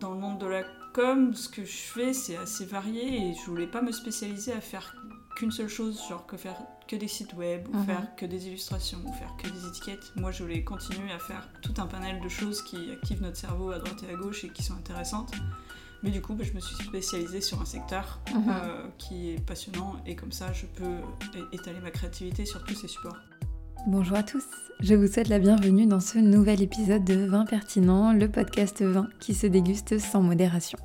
dans le monde de la com, ce que je fais, c'est assez varié et je voulais pas me spécialiser à faire qu'une seule chose, genre que faire que des sites web, ou Mhm. faire que des illustrations, ou faire que des étiquettes. Moi, je voulais continuer à faire tout un panel de choses qui activent notre cerveau à droite et à gauche et qui sont intéressantes. Mais du coup, bah, je me suis spécialisée sur un secteur Mhm. euh, qui est passionnant et comme ça, je peux étaler ma créativité sur tous ces supports. Bonjour à tous, je vous souhaite la bienvenue dans ce nouvel épisode de Vin Pertinent, le podcast vin qui se déguste sans modération.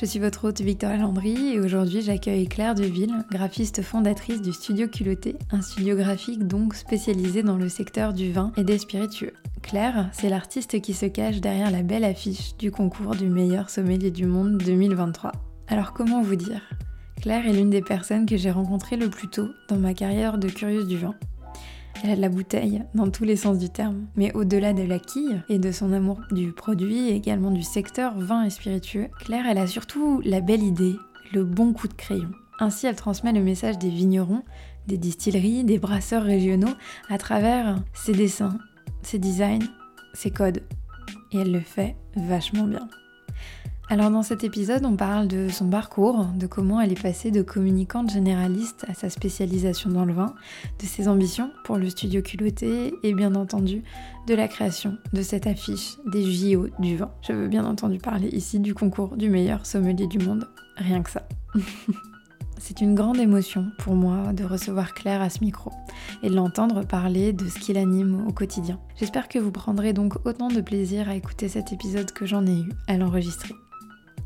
Je suis votre hôte Victoria Landry et aujourd'hui j'accueille Claire Deville, graphiste fondatrice du studio Culotté, un studio graphique donc spécialisé dans le secteur du vin et des spiritueux. Claire, c'est l'artiste qui se cache derrière la belle affiche du concours du meilleur sommelier du monde 2023. Alors comment vous dire? Claire est l'une des personnes que j'ai rencontrées le plus tôt dans ma carrière de curieuse du vin. Elle a de la bouteille dans tous les sens du terme. Mais au-delà de la quille et de son amour du produit et également du secteur vin et spiritueux, Claire, elle a surtout la belle idée, le bon coup de crayon. Ainsi, elle transmet le message des vignerons, des distilleries, des brasseurs régionaux à travers ses dessins, ses designs, ses codes. Et elle le fait vachement bien. Alors dans cet épisode, on parle de son parcours, de comment elle est passée de communicante généraliste à sa spécialisation dans le vin, de ses ambitions pour le studio culotté et bien entendu de la création de cette affiche des JO du vin. Je veux bien entendu parler ici du concours du meilleur sommelier du monde, rien que ça. C'est une grande émotion pour moi de recevoir Claire à ce micro et de l'entendre parler de ce qui l'anime au quotidien. J'espère que vous prendrez donc autant de plaisir à écouter cet épisode que j'en ai eu à l'enregistrer.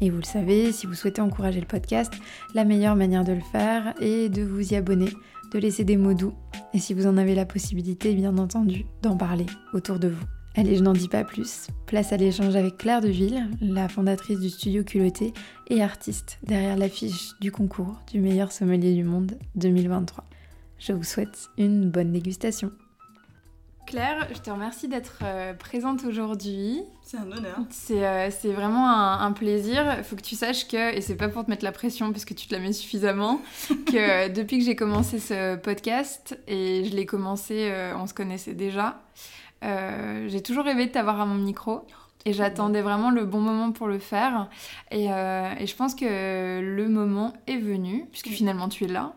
Et vous le savez, si vous souhaitez encourager le podcast, la meilleure manière de le faire est de vous y abonner, de laisser des mots doux, et si vous en avez la possibilité, bien entendu, d'en parler autour de vous. Allez, je n'en dis pas plus. Place à l'échange avec Claire Deville, la fondatrice du studio Culotté et artiste derrière l'affiche du concours du meilleur sommelier du monde 2023. Je vous souhaite une bonne dégustation. Claire, je te remercie d'être euh, présente aujourd'hui. C'est un honneur. C'est euh, c'est vraiment un, un plaisir. Il faut que tu saches que, et c'est pas pour te mettre la pression parce que tu te la mets suffisamment, que euh, depuis que j'ai commencé ce podcast, et je l'ai commencé, euh, on se connaissait déjà, euh, j'ai toujours rêvé de t'avoir à mon micro. Et j'attendais vraiment le bon moment pour le faire. Et, euh, et je pense que le moment est venu, puisque finalement tu es là.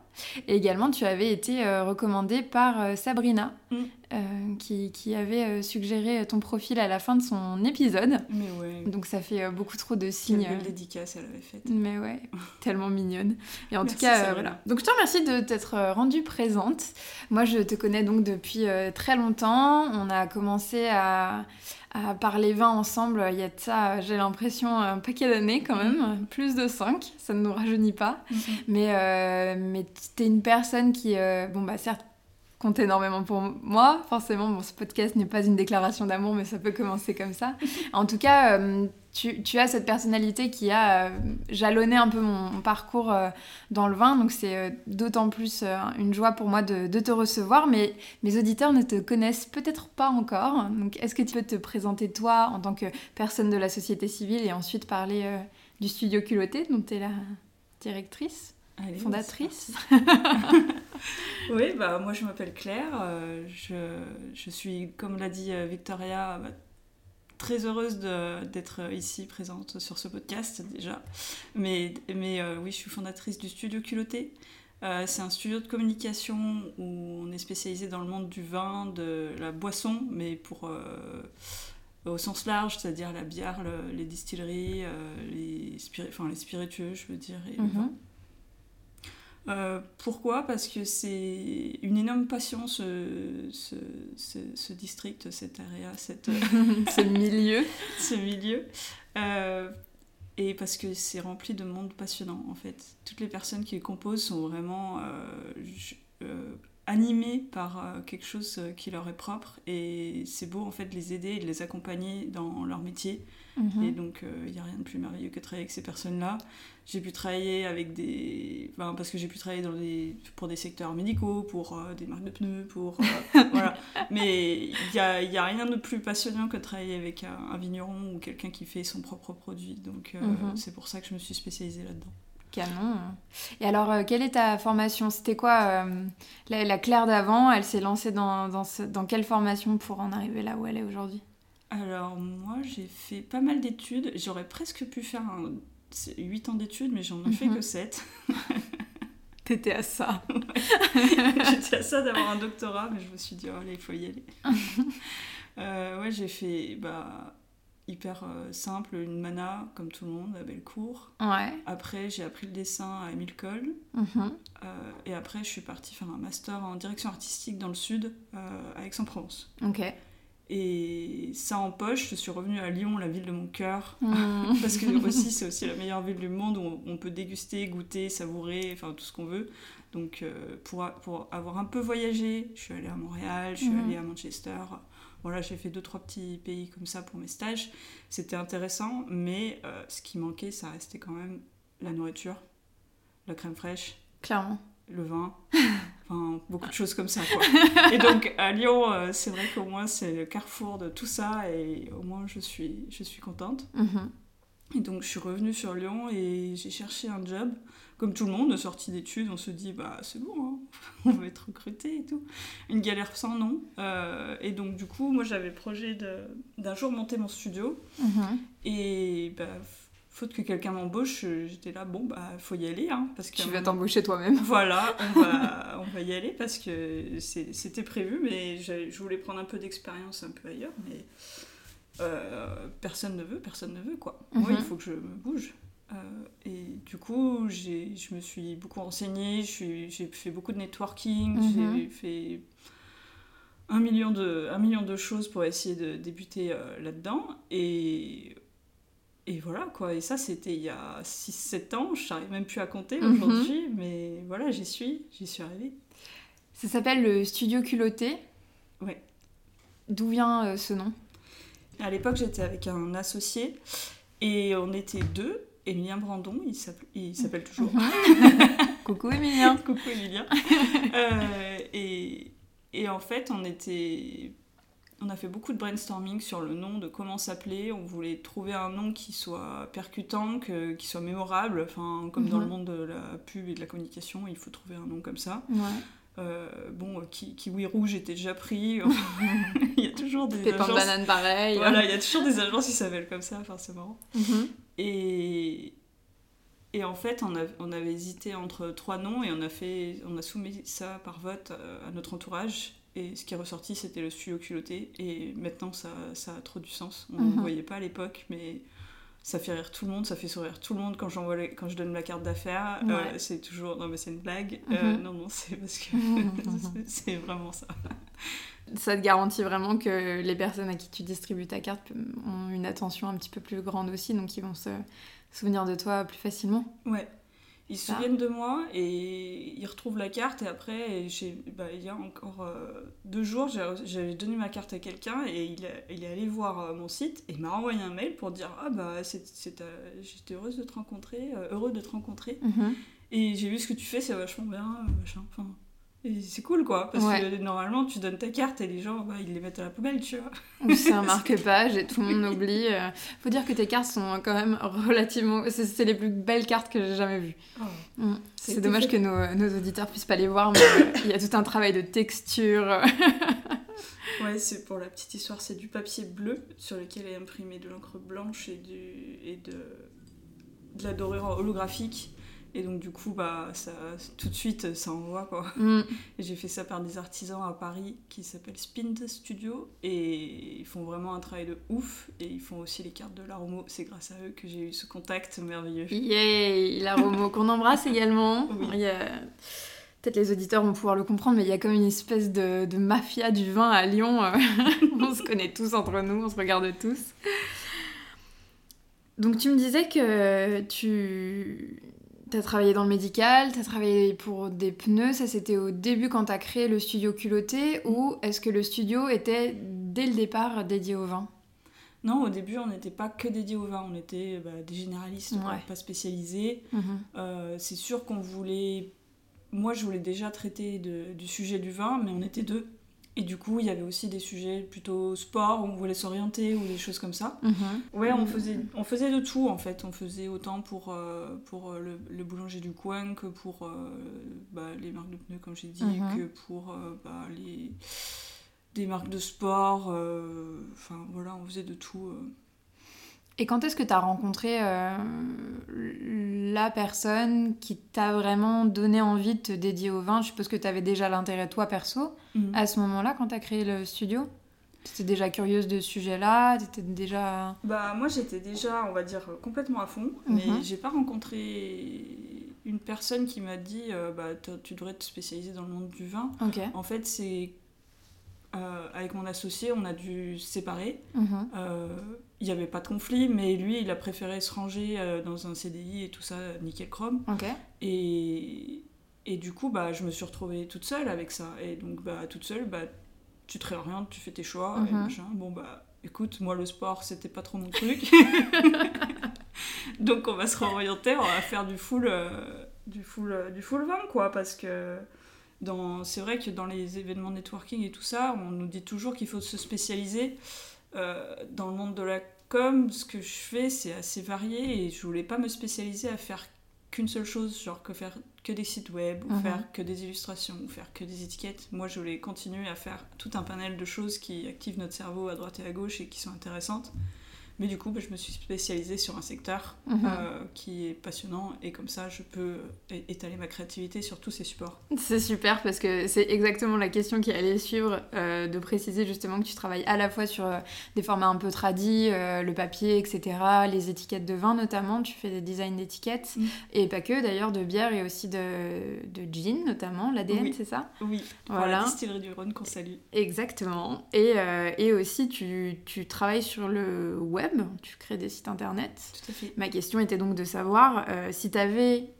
Et également, tu avais été recommandée par Sabrina, Mm. euh, qui, qui avait euh, suggéré ton profil à la fin de son épisode. Mais ouais. Donc ça fait euh, beaucoup trop de Quelle signes. belle euh, dédicace elle avait faite. mais ouais, tellement mignonne. Et en Merci, tout cas, euh, voilà. Donc je te remercie de t'être euh, rendue présente. Moi, je te connais donc depuis euh, très longtemps. On a commencé à, à parler vin ensemble il y a de ça, euh, j'ai l'impression, un paquet d'années quand même. Plus de 5, ça ne nous rajeunit pas. Mais, euh, mais t'es une personne qui, euh, bon bah certes, compte énormément pour moi. Forcément, bon, ce podcast n'est pas une déclaration d'amour, mais ça peut commencer comme ça. En tout cas, euh, tu, tu as cette personnalité qui a euh, jalonné un peu mon, parcours euh, dans le vin, donc c'est d'autant plus une joie pour moi de, de te recevoir. Mais mes auditeurs ne te connaissent peut-être pas encore. Donc, est-ce que tu peux te présenter toi en tant que personne de la société civile et ensuite parler du studio culotté, dont tu es la directrice Allez, fondatrice. Oui, bah moi je m'appelle Claire, euh, je, je suis, comme l'a dit euh, Victoria, bah, très heureuse d'être ici présente sur ce podcast déjà. Mais, mais euh, oui, je suis fondatrice du studio Culotté. Euh, c'est un studio de communication où on est spécialisé dans le monde du vin, de la boisson, mais pour au sens large, c'est-à-dire la bière, le- les distilleries, les, spiri- enfin, les spiritueux, je veux dire, et le vin. Euh, pourquoi? Parce que c'est une énorme passion ce, ce, ce, ce district, cette area, cette, ce milieu. ce milieu. Euh, et parce que c'est rempli de monde passionnant en fait. Toutes les personnes qui le composent sont vraiment euh, animées par quelque chose qui leur est propre et c'est beau en fait de les aider et de les accompagner dans leur métier. Mhm. Et donc, il n'y a rien de plus merveilleux que de travailler avec ces personnes-là. J'ai pu travailler avec des. enfin, parce que j'ai pu travailler dans des... pour des secteurs médicaux, pour euh, des marques de pneus, pour. euh, voilà. Mais il n'y a, y a rien de plus passionnant que de travailler avec un, un vigneron ou quelqu'un qui fait son propre produit. Donc, euh, Mhm. c'est pour ça que je me suis spécialisée là-dedans. Canon. Et alors, euh, quelle est ta formation? C'était quoi euh, la, la Claire d'avant? Elle s'est lancée dans, dans, ce- dans quelle formation pour en arriver là où elle est aujourd'hui? Alors, moi, j'ai fait pas mal d'études. J'aurais presque pu faire un... 8 ans d'études, mais j'en ai fait Mhm. que 7. T'étais à ça. J'étais à ça d'avoir un doctorat, mais je me suis dit, oh, allez, il faut y aller. Euh, ouais, j'ai fait bah, hyper euh, simple, une mana, comme tout le monde, à Bellecour. Ouais. Après, j'ai appris le dessin à Émile Cole. Mhm. Euh, et après, je suis partie faire un master en direction artistique dans le sud, à Aix-en-Provence. Ok. Et ça en poche, je suis revenue à Lyon, la ville de mon cœur. Mhm. Parce que aussi, c'est aussi la meilleure ville du monde où on- peut déguster, goûter, savourer, enfin tout ce qu'on veut. Donc euh, pour, a- pour avoir un peu voyagé, je suis allée à Montréal, je suis Mhm. allée à Manchester. Voilà, j'ai fait deux, trois petits pays comme ça pour mes stages. C'était intéressant, mais euh, ce qui manquait, ça restait quand même la nourriture, la crème fraîche, Clairement. le vin, enfin beaucoup de choses comme ça quoi. Et donc à Lyon, euh, c'est vrai qu'au moins c'est le carrefour de tout ça et au moins je suis, je suis contente. Mhm. Et donc je suis revenue sur Lyon et j'ai cherché un job. Comme tout le monde, de sortie d'études, on se dit bah c'est bon, hein, on va être recruté et tout. Une galère sans nom. Euh, et donc du coup, moi j'avais projet de- d'un jour monter mon studio. Mhm. Et bah, faute que quelqu'un m'embauche, euh, j'étais là, bon bah faut y aller. Hein, parce Tu qu'à un vas t'embaucher toi-même. Voilà, on va, on va y aller parce que c'était prévu, mais je voulais prendre un peu d'expérience un peu ailleurs, mais euh, personne ne veut, personne ne veut quoi. Moi, Mhm. il faut que je me bouge. Euh, et du coup, je me suis beaucoup renseignée, j'ai fait beaucoup de networking, Mhm. j'ai fait un million, de, un million de choses pour essayer de débuter euh, là-dedans. Et, et voilà quoi. Et ça, c'était il y a 6-7 ans, je n'arrive même plus à compter Mhm. aujourd'hui, mais voilà, j'y suis, j'y suis arrivée. Ça s'appelle le studio culotté. Ouais. D'où vient euh, ce nom? À l'époque, j'étais avec un associé et on était deux. Emilien Brandon, il s'appelle il s'appelle toujours. Coucou Emilien. Coucou Emilien. Euh, et, et en fait, on était. On a fait beaucoup de brainstorming sur le nom, de comment s'appeler. On voulait trouver un nom qui soit percutant, que- qui soit mémorable. Enfin, comme dans Mhm. le monde de la pub et de la communication, il faut trouver un nom comme ça. Ouais. Euh, bon, euh, ki- Kiwi Rouge était déjà pris. il y a toujours des Pépin agences. banane pareil. Voilà, il y a toujours des agences qui s'appellent comme ça. Enfin, c'est marrant. Mhm. Et, et en fait, on, a- on avait hésité entre trois noms et on a, fait, on a soumis ça par vote euh, à notre entourage. Et ce qui est ressorti, c'était le studio culotté. Et maintenant, ça, ça a trop du sens. On ne Mhm. voyait pas à l'époque, mais ça fait rire tout le monde, ça fait sourire tout le monde quand, j'envoie les- quand je donne ma carte d'affaires. Euh, c'est toujours, non mais c'est une blague. Euh, Mhm. non, non, c'est parce que Mhm. c'est- c'est vraiment ça. Ça te garantit vraiment que les personnes à qui tu distribues ta carte ont une attention un petit peu plus grande aussi, donc ils vont se souvenir de toi plus facilement. Ouais. Ils se souviennent de moi et ils retrouvent la carte et après, j'ai- bah, il y a encore euh, deux jours, j'avais donné ma carte à quelqu'un et il, a- il est allé voir euh, mon site et m'a envoyé un mail pour dire ah bah j'étais heureuse de te rencontrer, euh, heureux de te rencontrer Mhm. et j'ai vu ce que tu fais, c'est vachement bien, machin. Enfin, et c'est cool quoi parce Ouais. que normalement tu donnes ta carte et les gens bah, ils les mettent à la poubelle tu vois. Ou c'est un marque-page et tout le monde oublie. euh. Faut dire que tes cartes sont quand même relativement. C'est les plus belles cartes que j'ai jamais vues. Mm. C'est dommage fait- que nos, nos auditeurs puissent pas les voir, mais euh, il y a tout un travail de texture. Ouais, c'est pour la petite histoire, c'est du papier bleu sur lequel est imprimé de l'encre blanche et, du, et de, de la dorure holographique. Et donc, du coup, bah, ça, tout de suite, ça envoie quoi. Mm. Et j'ai fait ça par des artisans à Paris qui s'appellent Spind Studio. Et ils font vraiment un travail de ouf. Et ils font aussi les cartes de l'Aromo. C'est grâce à eux que j'ai eu ce contact merveilleux. Yay, la Romo qu'on embrasse également. Oui. Il y a- Peut-être les auditeurs vont pouvoir le comprendre, mais il y a comme une espèce de, de mafia du vin à Lyon. euh. on se connaît tous entre nous, on se regarde tous. Donc tu me disais que tu as travaillé dans le médical, tu as travaillé pour des pneus, ça c'était au début quand tu as créé le studio culotté, ou est-ce que le studio était dès le départ dédié au vin? Non, au début, on n'était pas que dédié au vin. On était bah, des généralistes, Ouais. pas spécialisés. Euh, c'est sûr qu'on voulait. Moi, je voulais déjà traiter de- du sujet du vin, mais on était deux. Et du coup, il y avait aussi des sujets plutôt sport, où on voulait s'orienter, ou des choses comme ça. Ouais, on faisait, on faisait de tout en fait. On faisait autant pour, euh, pour euh, le, le boulanger du coin que pour euh, bah, les marques de pneus, comme j'ai dit, Mhm. que pour euh, bah, les, des marques de sport. Enfin voilà, on faisait de tout. Et quand est-ce que tu as rencontré la personne qui t'a vraiment donné envie de te dédier au vin? Je suppose que tu avais déjà l'intérêt, toi, perso, mhm. à ce moment-là, quand tu as créé le studio? Tu étais déjà curieuse de ce sujet-là? Étais déjà... Bah moi j'étais déjà, on va dire, complètement à fond, mais mhm. j'ai pas rencontré une personne qui m'a dit euh, bah, tu devrais te spécialiser dans le monde du vin. En fait, c'est euh, avec mon associé, on a dû se séparer. Mhm. Euh, il n'y avait pas de conflit, mais lui, il a préféré se ranger dans un CDI et tout ça, nickel chrome. Et, et du coup, bah, je me suis retrouvée toute seule avec ça. Et donc, bah, toute seule, bah, tu te réorientes, tu fais tes choix, et mhm. machin. Bon, bah, écoute, moi, le sport, c'était pas trop mon truc. Donc, on va se réorienter, on va faire du full, euh, du full, euh, du full 20, quoi, parce que dans... c'est vrai que dans les événements networking et tout ça, on nous dit toujours qu'il faut se spécialiser. Euh, dans le monde de la com, ce que je fais, c'est assez varié et je voulais pas me spécialiser à faire qu'une seule chose, genre que faire que des sites web, ou mhm. faire que des illustrations, ou faire que des étiquettes. Moi, je voulais continuer à faire tout un panel de choses qui activent notre cerveau à droite et à gauche et qui sont intéressantes. Mais du coup, bah, je me suis spécialisée sur un secteur mhm. euh, qui est passionnant et comme ça, je peux étaler ma créativité sur tous ces supports. C'est super parce que c'est exactement la question qui allait suivre, euh, de préciser justement que tu travailles à la fois sur euh, des formats un peu tradis, le papier, etc., les étiquettes de vin notamment, tu fais des designs d'étiquettes, mm. et pas que d'ailleurs, de bière et aussi de, de gin notamment, l'ADN, c'est ça? Oui, voilà. la distillerie du Rhône qu'on salue. Exactement. Et, et aussi, tu, tu travailles sur le web tu crées des sites internet. Tout à fait. Ma question était donc de savoir euh, si tu avais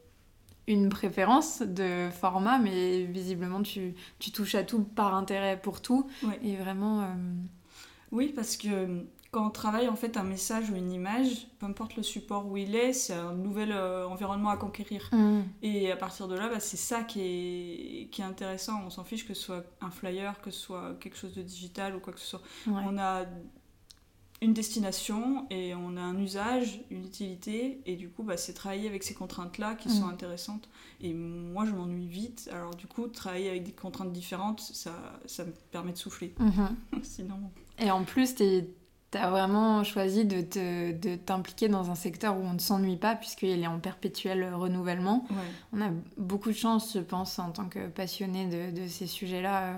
une préférence de format, mais visiblement tu, tu, touches à tout par intérêt pour tout. Et vraiment. Euh, oui, parce que quand on travaille en fait un message ou une image, peu importe le support où il est, c'est un nouvel euh, environnement à conquérir. Mm. Et à partir de là, bah, c'est ça qui est, qui est intéressant. On s'en fiche que ce soit un flyer, que ce soit quelque chose de digital ou quoi que ce soit. On a une destination et on a un usage, une utilité, et du coup, bah, c'est travailler avec ces contraintes-là qui sont mm. intéressantes. Et moi, je m'ennuie vite, alors du coup, travailler avec des contraintes différentes, ça, ça me permet de souffler. Mm-hmm. Sinon... Et en plus, tu as vraiment choisi de t'impliquer de dans un secteur où on ne s'ennuie pas, puisqu'il est en perpétuel renouvellement. On a beaucoup de chance, je pense, en tant que passionné de, de ces sujets-là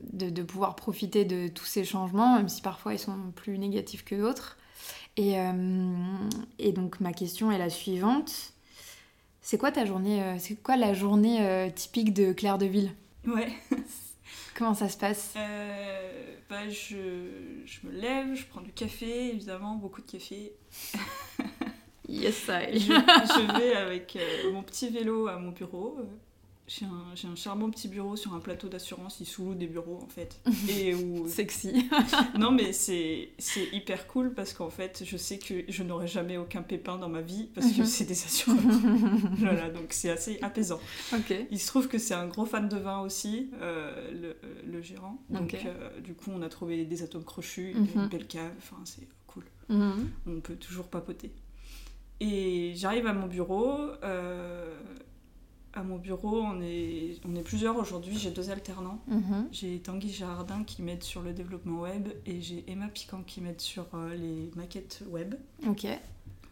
de, pouvoir profiter de tous ces changements, même si parfois ils sont plus négatifs que d'autres. Et, euh, et, donc ma question est la suivante. C'est quoi ta journée euh, C'est quoi la journée euh, typique de Claire de Ville? Ouais. Comment ça se passe? Bah, je, je, me lève, je prends du café, évidemment, beaucoup de café. yes, I. je, je vais avec mon petit vélo à mon bureau j'ai un, un, charmant petit bureau sur un plateau d'assurance, ils sous des bureaux en fait. Et où... Sexy. non mais c'est hyper cool parce qu'en fait je sais que je n'aurai jamais aucun pépin dans ma vie parce que mhm. c'est des assureurs. voilà, donc c'est assez apaisant. Il se trouve que c'est un gros fan de vin aussi, euh, le, le, gérant. Donc euh, du coup on a trouvé des atomes crochus, une mhm. belle cave, enfin c'est cool. Mhm. On peut toujours papoter. Et j'arrive à mon bureau. Euh, à mon bureau, on est, on est plusieurs aujourd'hui. J'ai deux alternants. Mhm. J'ai Tanguy Jardin qui m'aide sur le développement web et j'ai Emma Piquant qui m'aide sur euh, les maquettes web. Ok.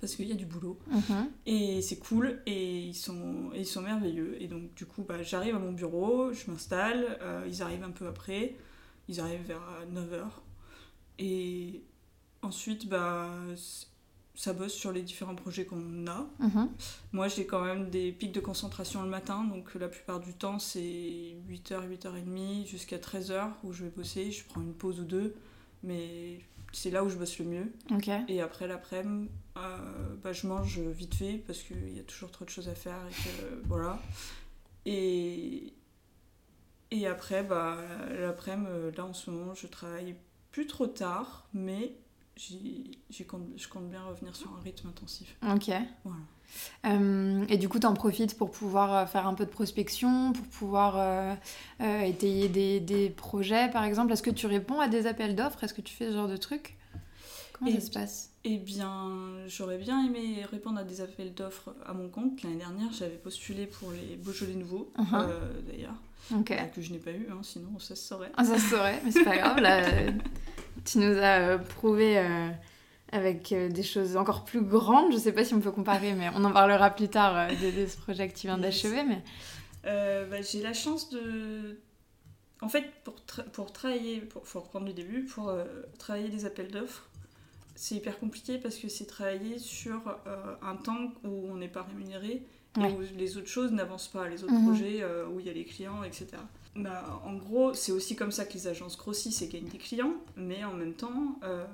Parce qu'il y a du boulot. Mhm. Et c'est cool et ils sont, ils sont merveilleux. Et donc, du coup, bah, j'arrive à mon bureau, je m'installe. Euh, ils arrivent un peu après. Ils arrivent vers 9h. Et ensuite, bah, ça bosse sur les différents projets qu'on a. Mhm. Moi, j'ai quand même des pics de concentration le matin, donc la plupart du temps, c'est 8h, 8h30 jusqu'à 13h où je vais bosser. Je prends une pause ou deux, mais c'est là où je bosse le mieux. Et après l'après-midi, euh, bah, je mange vite fait parce qu'il y a toujours trop de choses à faire et que voilà. Et, et après, bah, l'après-midi, là en ce moment, je travaille plus trop tard, mais compte, je compte bien revenir sur un rythme intensif. Ok. Voilà. Euh, et du coup, tu en profites pour pouvoir euh, faire un peu de prospection, pour pouvoir euh, étayer des, des, projets, par exemple? Est-ce que tu réponds à des appels d'offres? Est-ce que tu fais ce genre de trucs Comment ça se passe? Eh bien, j'aurais bien aimé répondre à des appels d'offres à mon compte. L'année dernière, j'avais postulé pour les Beaujolais Nouveaux, uh-huh. d'ailleurs. Ok. euh, que je n'ai pas eu, hein, sinon ça se saurait. Ah, ça se saurait, mais c'est pas grave. Là, tu nous as euh, prouvé euh, avec euh, des choses encore plus grandes. Je sais pas si on peut comparer, mais on en parlera plus tard de, de ce projet que tu viens d'achever. Mais... Euh, bah, j'ai la chance de. En fait, pour, tra- pour travailler, pour, faut reprendre le début, pour euh, travailler les appels d'offres, c'est hyper compliqué parce que c'est travailler sur euh, un temps où on n'est pas rémunéré Ouais. et où les autres choses n'avancent pas, les autres Mhm. projets où il y a les clients, etc. Bah, en gros, c'est aussi comme ça que les agences grossissent et gagnent des clients, mais en même temps, euh,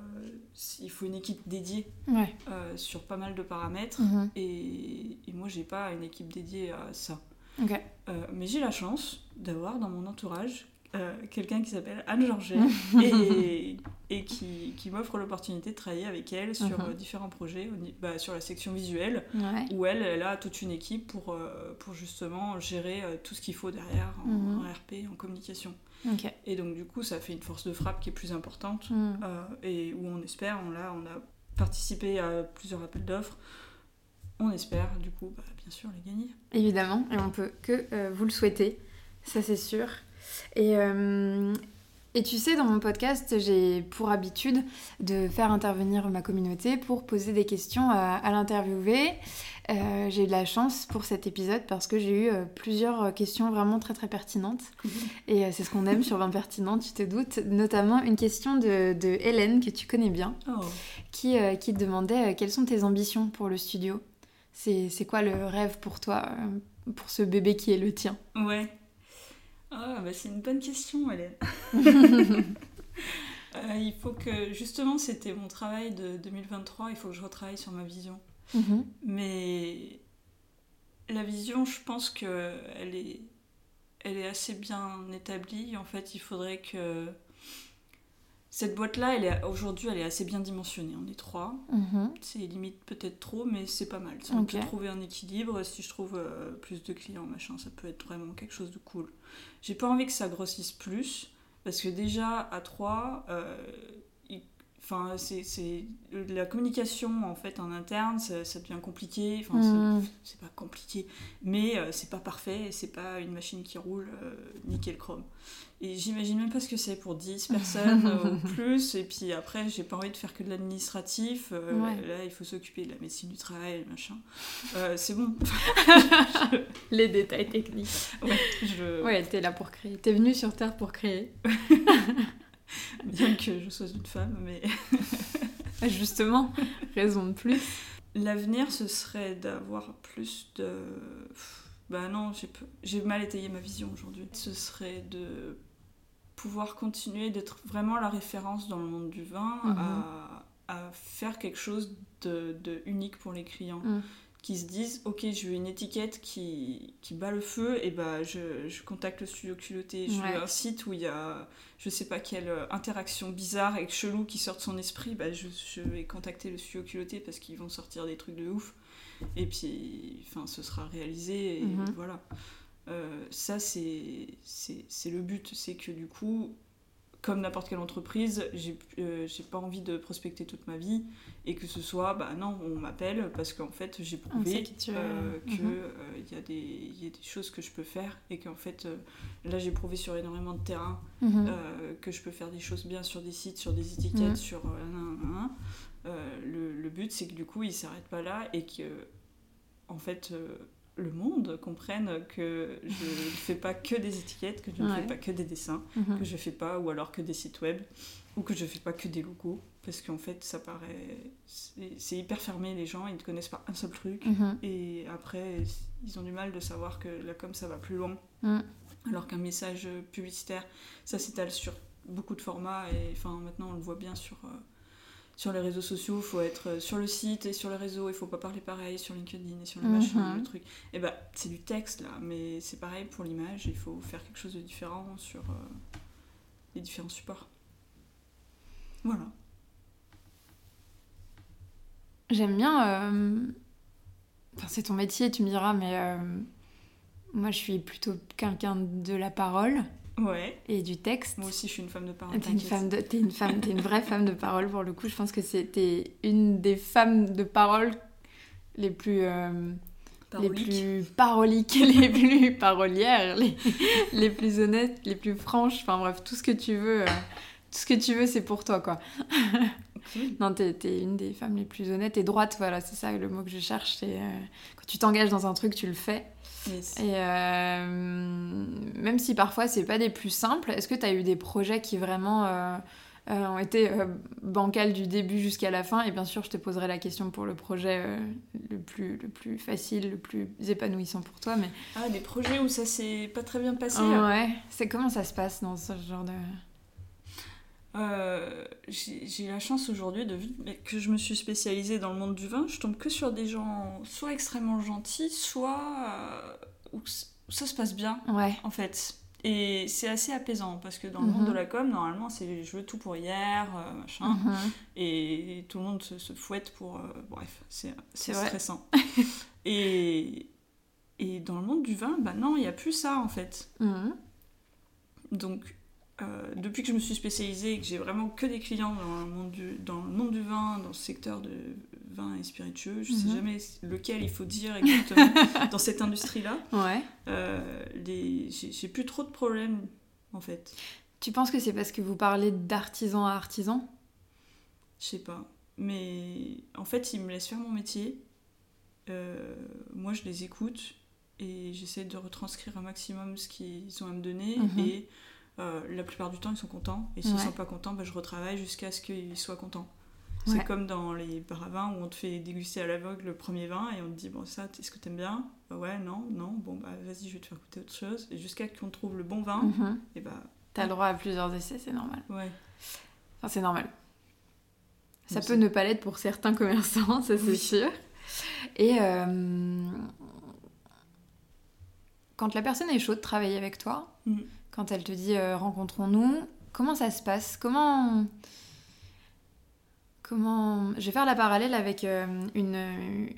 il faut une équipe dédiée Ouais. euh, sur pas mal de paramètres. Mhm. Et, et moi, j'ai pas une équipe dédiée à ça. Euh, mais j'ai la chance d'avoir dans mon entourage euh, quelqu'un qui s'appelle Anne Georget et, et qui, qui m'offre l'opportunité de travailler avec elle sur Mhm. euh, différents projets, bah, sur la section visuelle, Ouais. où elle, elle a toute une équipe pour, euh, pour justement gérer tout ce qu'il faut derrière en, Mhm. en RP, en communication. Et donc du coup, ça fait une force de frappe qui est plus importante Mhm. euh, et où on espère, on, là, on a participé à plusieurs appels d'offres. On espère, du coup, bah, bien sûr, les gagner. Évidemment, et on peut que euh, vous le souhaiter, ça c'est sûr. Et, euh, et tu sais, dans mon podcast, j'ai pour habitude de faire intervenir ma communauté pour poser des questions à, à l'interviewé. Euh, j'ai eu de la chance pour cet épisode parce que j'ai eu euh, plusieurs questions vraiment très très pertinentes. Et euh, c'est ce qu'on aime sur 20 pertinentes, tu te doutes. Notamment une question de, de Hélène, que tu connais bien, Oh. qui, qui te demandait quelles sont tes ambitions pour le studio? C'est quoi le rêve pour toi, pour ce bébé qui est le tien? Ouais. Ah, bah c'est une bonne question, Hélène. Euh, il faut que, justement, c'était mon travail de 2023, il faut que je retravaille sur ma vision. Mhm. Mais la vision, je pense que elle est, elle est assez bien établie. En fait, il faudrait que cette boîte-là, elle est aujourd'hui, elle est assez bien dimensionnée. On est trois. Mhm. C'est limite peut-être trop, mais c'est pas mal. Ça on Ok. peut trouver un équilibre. Si je trouve euh, plus de clients, machin, ça peut être vraiment quelque chose de cool. J'ai pas envie que ça grossisse plus, parce que déjà à 3, enfin, c'est, c'est- la communication en fait en interne, ça, ça devient compliqué. Enfin, Mhm. c'est, pas compliqué, mais euh, c'est pas parfait. C'est pas une machine qui roule euh, nickel chrome. Et j'imagine même pas ce que c'est pour 10 personnes ou plus. Et puis après, j'ai pas envie de faire que de l'administratif. Euh, Ouais. Là, il faut s'occuper de la médecine du travail, machin. Euh, c'est bon. Les détails techniques. Ouais, je... Ouais, t'es là pour créer. T'es venu sur Terre pour créer. Bien que je sois une femme, mais Justement, raison de plus. l'avenir, ce serait d'avoir plus de. Bah non, j'ai mal étayé ma vision aujourd'hui. Ce serait de pouvoir continuer d'être vraiment la référence dans le monde du vin, Mhm. à, à faire quelque chose de, de unique pour les clients. Mhm. Qui se disent, ok, je veux une étiquette qui, qui bat le feu, et bah je, je contacte le studio culotté. Je Ouais. veux un site où il y a je sais pas quelle euh, interaction bizarre et chelou qui sort de son esprit, bah je, je vais contacter le studio culotté parce qu'ils vont sortir des trucs de ouf. Et puis, enfin, ce sera réalisé et Mhm. voilà. Euh, ça, c'est le but. C'est que du coup, comme n'importe quelle entreprise, j'ai euh, pas envie de prospecter toute ma vie et que ce soit, bah non, on m'appelle parce qu'en fait, j'ai prouvé sait qui tu es. euh, que Mhm. euh, y, a des- il y a des choses que je peux faire et qu'en fait, euh, là, j'ai prouvé sur énormément de terrain Mhm. euh, que je peux faire des choses bien sur des sites, sur des étiquettes, Mhm. sur. le, le but, c'est que du coup, il s'arrête pas là et que, en fait, le monde comprenne que je ne fais pas que des étiquettes, que je ne Ouais. fais pas que des dessins, Mhm. que je fais pas, ou alors que des sites web, ou que je fais pas que des logos, parce qu'en fait, ça paraît. C'est c'est hyper fermé, les gens, ils ne connaissent pas un seul truc. Mhm. Et après, ils ont du mal de savoir que la com, ça va plus loin. Mm. Alors qu'un message publicitaire, ça s'étale sur beaucoup de formats. Et enfin, maintenant, on le voit bien sur, euh, sur les réseaux sociaux. Il faut être euh, sur le site et sur les réseaux. Il faut pas parler pareil sur LinkedIn et sur le Mhm. machin, le truc. Et bah, c'est du texte, là. Mais c'est pareil pour l'image. Il faut faire quelque chose de différent sur euh, les différents supports. Voilà. J'aime bien. euh, Enfin, c'est ton métier, tu me diras, mais euh, moi je suis plutôt quelqu'un de la parole Ouais. et du texte. Moi aussi, je suis une femme de parole. T'es une, femme de- t'es une femme, t'es une vraie femme de parole pour le coup. Je pense que c'était une des femmes de parole les plus, euh, les plus paroliques, les plus parolières, les, les, plus honnêtes, les plus franches, enfin bref, tout ce que tu veux, euh, tout ce que tu veux, c'est pour toi, quoi. non, t'es es une des femmes les plus honnêtes et droites, voilà, c'est ça le mot que je cherche, euh, quand tu t'engages dans un truc, tu le fais. Et euh, même si parfois c'est pas des plus simples, est-ce que tu as eu des projets qui vraiment euh, ont été euh, bancales du début jusqu'à la fin? Et bien sûr, je te poserai la question pour le projet euh, le, plus, le plus facile, le plus épanouissant pour toi. Mais... Ah, des projets où ça s'est pas très bien passé Ouais. C'est comment ça se passe dans ce genre de... j'ai la chance aujourd'hui de que je me suis spécialisée dans le monde du vin. Je tombe que sur des gens soit extrêmement gentils, soit où ça se passe bien. Ouais. En fait. Et c'est assez apaisant parce que dans le monde de mhm. la com, normalement, c'est je veux tout pour hier, euh, machin. Mhm. Et tout le monde se, fouette pour. Euh, bref, c'est stressant. et, et dans le monde du vin, bah non, il n'y a plus ça en fait. Mhm. Donc, euh, depuis que je me suis spécialisée et que j'ai vraiment que des clients dans le monde du, dans le monde du vin, dans ce secteur de vin et spiritueux, je ne sais mhm. jamais lequel il faut dire exactement dans cette industrie-là. Ouais. Euh, j'ai plus trop de problèmes en fait. Tu penses que c'est parce que vous parlez d'artisan à artisan? Je sais pas. Mais en fait, ils me laissent faire mon métier. Euh, moi, je les écoute et j'essaie de retranscrire un maximum ce qu'ils ont à me donner. Mhm. Et euh, la plupart du temps, ils sont contents. Et s'ils ne sont pas contents, bah, je retravaille jusqu'à ce qu'ils soient contents. C'est comme dans les paravins où on te fait déguster à l'aveugle le premier vin et on te dit bon ça est-ce que t'aimes bien? Bah ouais non non. Bon bah vas-y je vais te faire goûter autre chose. Et jusqu'à qu'on trouve le bon vin mhm. et bah t'as le droit à plusieurs essais c'est normal. Ouais. Enfin c'est normal. Ça peut ne pas l'être pour certains commerçants ça c'est sûr. Et euh, quand la personne est chaude de travailler avec toi mm quand elle te dit euh, rencontrons-nous, comment ça se passe? Comment Comment... Je vais faire la parallèle avec euh, une,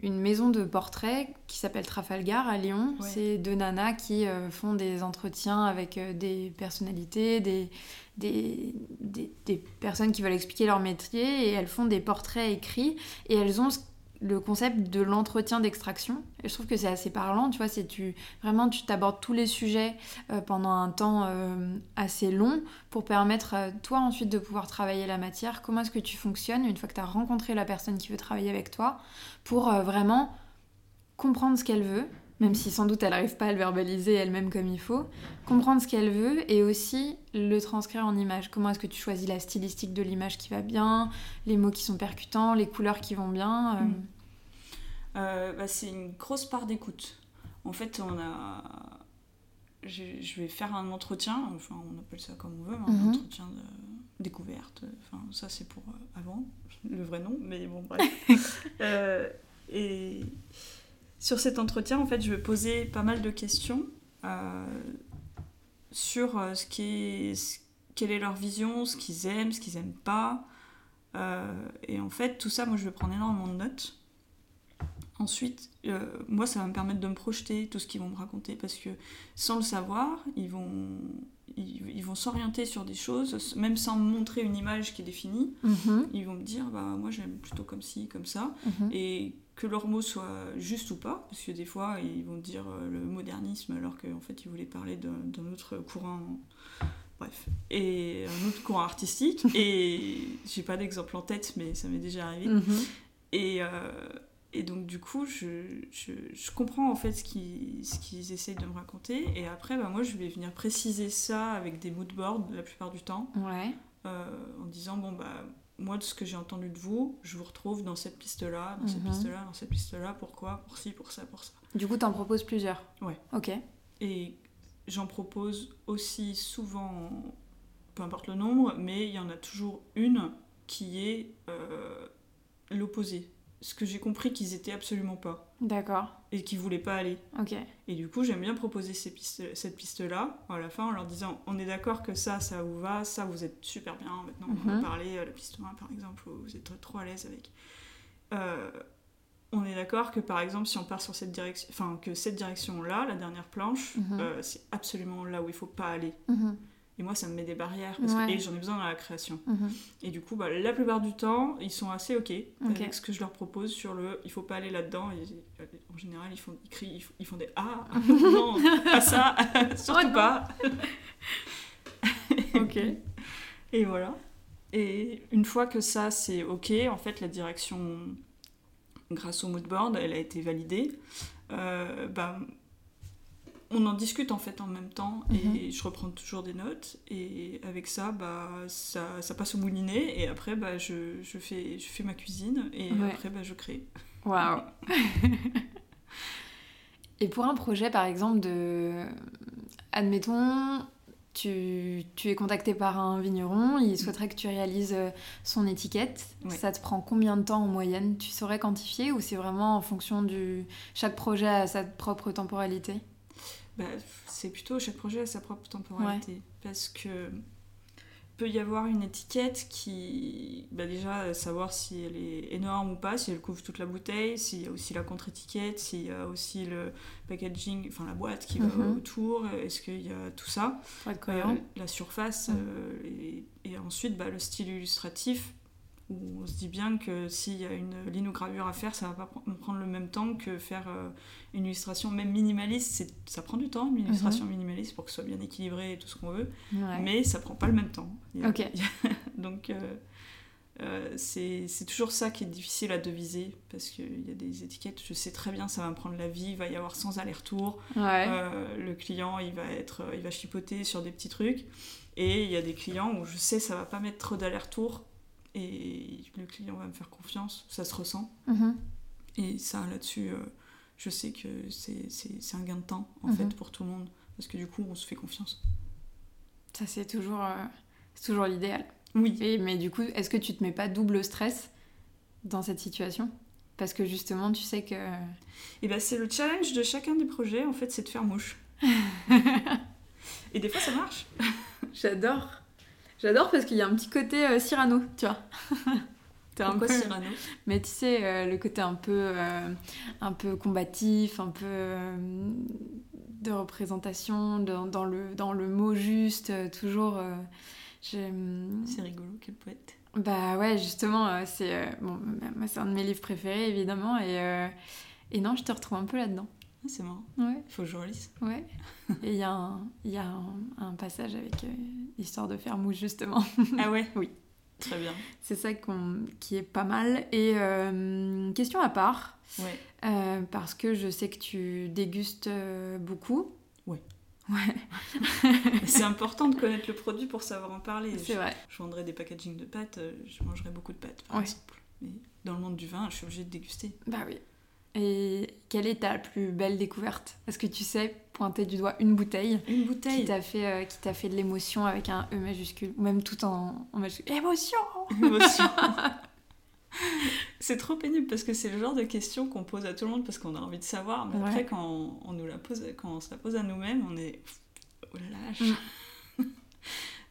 une, maison de portrait qui s'appelle Trafalgar à Lyon. C'est deux nanas qui euh, font des entretiens avec des personnalités, des, des, des, des, personnes qui veulent expliquer leur métier et elles font des portraits écrits et elles ont le concept de l'entretien d'extraction. Et je trouve que c'est assez parlant, tu vois, c'est tu vraiment tu t'abordes tous les sujets euh, pendant un temps euh, assez long pour permettre à toi ensuite de pouvoir travailler la matière. Comment est-ce que tu fonctionnes une fois que tu as rencontré la personne qui veut travailler avec toi pour euh, vraiment comprendre ce qu'elle veut, même si sans doute elle n'arrive pas à le verbaliser elle-même comme il faut, comprendre ce qu'elle veut et aussi le transcrire en image. Comment est-ce que tu choisis la stylistique de l'image qui va bien, les mots qui sont percutants, les couleurs qui vont bien mm. Euh, bah, c'est une grosse part d'écoute. En fait, on a. Je, vais faire un entretien, enfin, on appelle ça comme on veut, un mhm. entretien de découverte. Enfin, ça, c'est pour euh, avant, le vrai nom, mais bon, bref. Euh, et sur cet entretien, en fait, je vais poser pas mal de questions sur ce qui est, quelle est leur vision, ce qu'ils aiment, ce qu'ils aiment pas. et en fait, tout ça, moi, je vais prendre énormément de notes. Ensuite, euh, moi, ça va me permettre de me projeter tout ce qu'ils vont me raconter parce que sans le savoir, ils vont, ils, vont s'orienter sur des choses, même sans me montrer une image qui est définie. Mhm. Ils vont me dire, bah moi j'aime plutôt comme ci, comme ça. Mhm. Et que leurs mots soient justes ou pas, parce que des fois ils vont dire euh, le modernisme alors qu'en fait ils voulaient parler d'un autre courant. Bref, et un autre courant artistique. et j'ai pas d'exemple en tête, mais ça m'est déjà arrivé. Mhm. Et. Euh, et donc du coup, je, je, je comprends en fait ce qu'ils qu'ils essayent de me raconter. Et après, bah, moi, je vais venir préciser ça avec des mood boards la plupart du temps. Ouais. Euh, en disant, bon, bah, moi, de ce que j'ai entendu de vous, je vous retrouve dans cette piste-là, dans cette mhm. piste-là, dans cette piste-là. Pourquoi? Pour ci, pour ça, pour ça. Du coup, t'en proposes plusieurs Ouais. Ok. Et j'en propose aussi souvent, peu importe le nombre, mais il y en a toujours une qui est euh, l'opposé ce que j'ai compris qu'ils étaient absolument pas. D'accord. Et qu'ils voulaient pas aller. Ok. Et du coup, j'aime bien proposer ces pistes, cette piste-là, à la fin, en leur disant on est d'accord que ça, ça vous va, ça, vous êtes super bien. Maintenant, on va mhm. parler, euh, la piste 1, par exemple, où vous êtes trop à l'aise avec. Euh, on est d'accord que, par exemple, si on part sur cette direction, enfin, que cette direction-là, la dernière planche, mhm. euh, c'est absolument là où il faut pas aller. Mhm. Et moi, ça me met des barrières parce Ouais. que et j'en ai besoin dans la création. Mhm. Et du coup, bah, la plupart du temps, ils sont assez OK, avec ce que je leur propose sur le il faut pas aller là-dedans. Et, en général, ils, font, ils crient, ils font, ils font des Ah Non, pas ça, surtout Oh pas. Ok. Et voilà. Et une fois que ça c'est ok, en fait la direction, grâce au mood board, elle a été validée. Euh, bah, on en discute en fait en même temps et je reprends toujours des notes et avec ça bah ça, ça passe au moulinet et après bah je, je fais je fais ma cuisine et Ouais. après bah je crée. Waouh. Et pour un projet, par exemple, de. Admettons, tu, tu es contacté par un vigneron, il souhaiterait que tu réalises euh, son étiquette. Ouais. Ça te prend combien de temps en moyenne? Tu saurais quantifier ou c'est vraiment en fonction du. Chaque projet a sa propre temporalité? Bah, c'est plutôt chaque projet a sa propre temporalité. Parce que peut y avoir une étiquette qui, bah déjà, euh, savoir si elle est énorme ou pas, si elle couvre toute la bouteille, s'il y a aussi la contre-étiquette, s'il y a aussi le packaging, enfin la boîte qui va Mhm. autour, est-ce qu'il y a tout ça, être Euh, la surface, euh, et, et ensuite bah, le style illustratif, où on se dit bien que s'il y a une linogravure à faire, ça va pas prendre le même temps que faire euh, une illustration même minimaliste. Ça prend du temps, une illustration minimaliste, pour que ce soit bien équilibré et tout ce qu'on veut, Ouais. mais ça prend pas le même temps. A-. Donc euh, euh, c'est c'est toujours ça qui est difficile à deviser, parce qu'il y a des étiquettes, je sais très bien, ça va me prendre la vie, il va y avoir sans aller-retour. Ouais. Euh, le client, il va être, il va chipoter sur des petits trucs. Et il y a des clients où je sais ça va pas mettre trop d'aller-retour et le client va me faire confiance, ça se ressent. Mhm. Et ça, là-dessus, euh, je sais que c'est un gain de temps en Mhm. fait pour tout le monde parce que du coup, on se fait confiance. Ça, c'est toujours, euh, toujours l'idéal. Oui. Et- mais du coup, est-ce que tu te mets pas double stress dans cette situation? Parce que justement, tu sais que. Et ben c'est le challenge de chacun des projets en fait, c'est de faire mouche. et des fois, ça marche. J'adore. J'adore parce qu'il y a un petit côté euh, Cyrano, tu vois. T'es un peu- Cyrano? Mais tu sais, euh, le côté un peu, euh, un peu combatif, un peu euh, de représentation, dans, dans le, dans le mot juste, toujours. C'est rigolo, quel poète. Bah ouais, justement, c'est bon, moi, c'est un de mes livres préférés, évidemment. Et, et non, je te retrouve un peu là-dedans. Ah, c'est marrant, Ouais, il faut que je relise. ouais. Et il y a, un, y a un, un passage avec euh, l'histoire de faire mouche, justement. Ah ouais? Oui. Très bien. C'est ça qui est pas mal. Et euh, question à part, Ouais. euh, parce que je sais que tu dégustes euh, beaucoup. Ouais. Ouais, C'est important de connaître le produit pour savoir en parler. c'est Je, vrai. je vendrais des packaging de pâtes, je mangerais beaucoup de pâtes, par Ouais. exemple. Mais dans le monde du vin, je suis obligée de déguster. Bah oui. Et quelle est ta plus belle découverte? Est-ce que tu sais pointer du doigt une bouteille Une qui t'a fait, euh, qui t'a fait de l'émotion avec un E majuscule Ou même tout en, en majuscule? Émotion Émotion. c'est trop pénible parce que c'est le genre de question qu'on pose à tout le monde parce qu'on a envie de savoir. Mais Ouais. après, quand on, on nous la pose, quand on se la pose à nous-mêmes, on est. Oh la lâche Mm.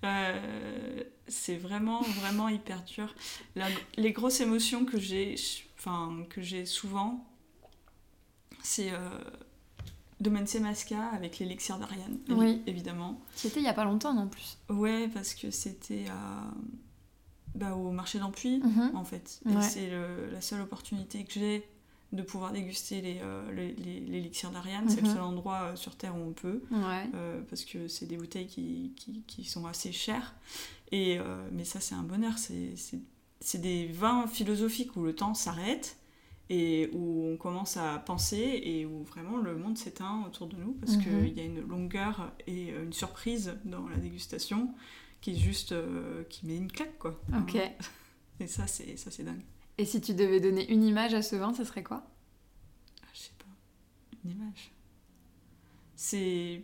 Euh, C'est vraiment, vraiment hyper dur. La- les grosses émotions que j'ai enfin, que j'ai souvent, c'est. Euh, Domense Masca avec l'élixir d'Ariane, Oui. évidemment. C'était il y a pas longtemps non plus. Ouais, parce que c'était à... bah, au marché d'Ampuy, Mhm. en fait. Et c'est la seule opportunité que j'ai de pouvoir déguster les, euh, les- les- l'élixir d'Ariane. C'est le Mhm. seul endroit euh, sur Terre où on peut, Ouais. euh, parce que c'est des bouteilles qui, qui, qui sont assez chères. Et, mais ça, c'est un bonheur. C'est des vins philosophiques où le temps s'arrête et où on commence à penser et où vraiment le monde s'éteint autour de nous parce Mhm. qu'il y a une longueur et une surprise dans la dégustation qui est juste euh, qui met une claque quoi. Ok. Et ça c'est ça c'est dingue. Et si tu devais donner une image à ce vin, ce serait quoi? Ah, je sais pas. Une image. C'est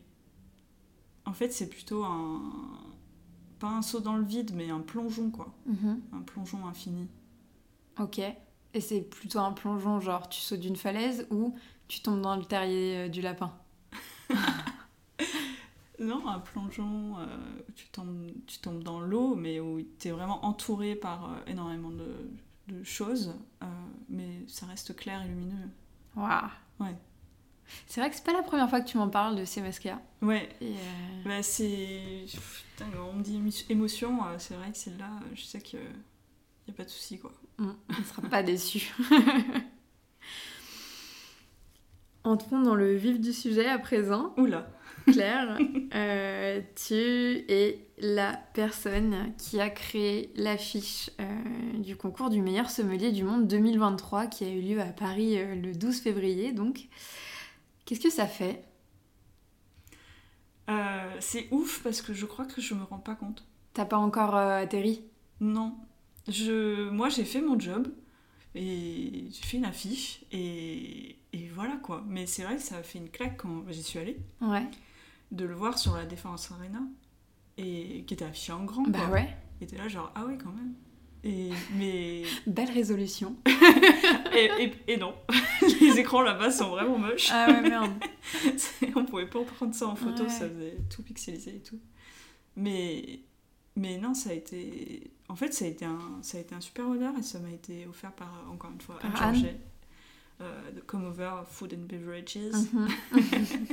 en fait c'est plutôt un pas un saut dans le vide mais un plongeon quoi. Mhm. Un plongeon infini. Ok. Et c'est plutôt un plongeon, genre tu sautes d'une falaise ou tu tombes dans le terrier euh, du lapin Non, un plongeon, euh, où tu tombes, tu tombes dans l'eau, mais où tu es vraiment entouré par euh, énormément de, de choses, euh, mais ça reste clair et lumineux. Waouh Ouais. C'est vrai que c'est pas la première fois que tu m'en parles de CMSK. Ouais. Et, euh, Bah, c'est. On me dit émo- émotion, c'est vrai que celle-là, je sais qu'il n'y a pas de souci, quoi. mm, on ne sera pas déçu. Entrons dans le vif du sujet à présent. Oula Claire, euh, tu es la personne qui a créé l'affiche euh, du concours du meilleur sommelier du monde 2023 qui a eu lieu à Paris euh, le 12 février. Donc, qu'est-ce que ça fait? C'est ouf parce que je crois que je me rends pas compte. T'as pas encore atterri? Non. Je... Moi, j'ai fait mon job et j'ai fait une affiche et... et voilà quoi. Mais c'est vrai que ça a fait une claque quand j'y suis allée Ouais. de le voir sur la Défense Arena et qui était affiché en grand. Bah quoi. ouais. Et t'es là genre ah ouais quand même. Et mais Belle résolution. et, et, et non, les écrans là-bas sont vraiment moches. Ah ouais, merde. On pouvait pas prendre ça en photo, Ouais. ça faisait tout pixelisé et tout. Mais, mais non, ça a été. En fait, ça a été un, ça a été un super honneur et ça m'a été offert par, encore une fois, Par Anne euh, de Come Over Food and Beverages, Mhm.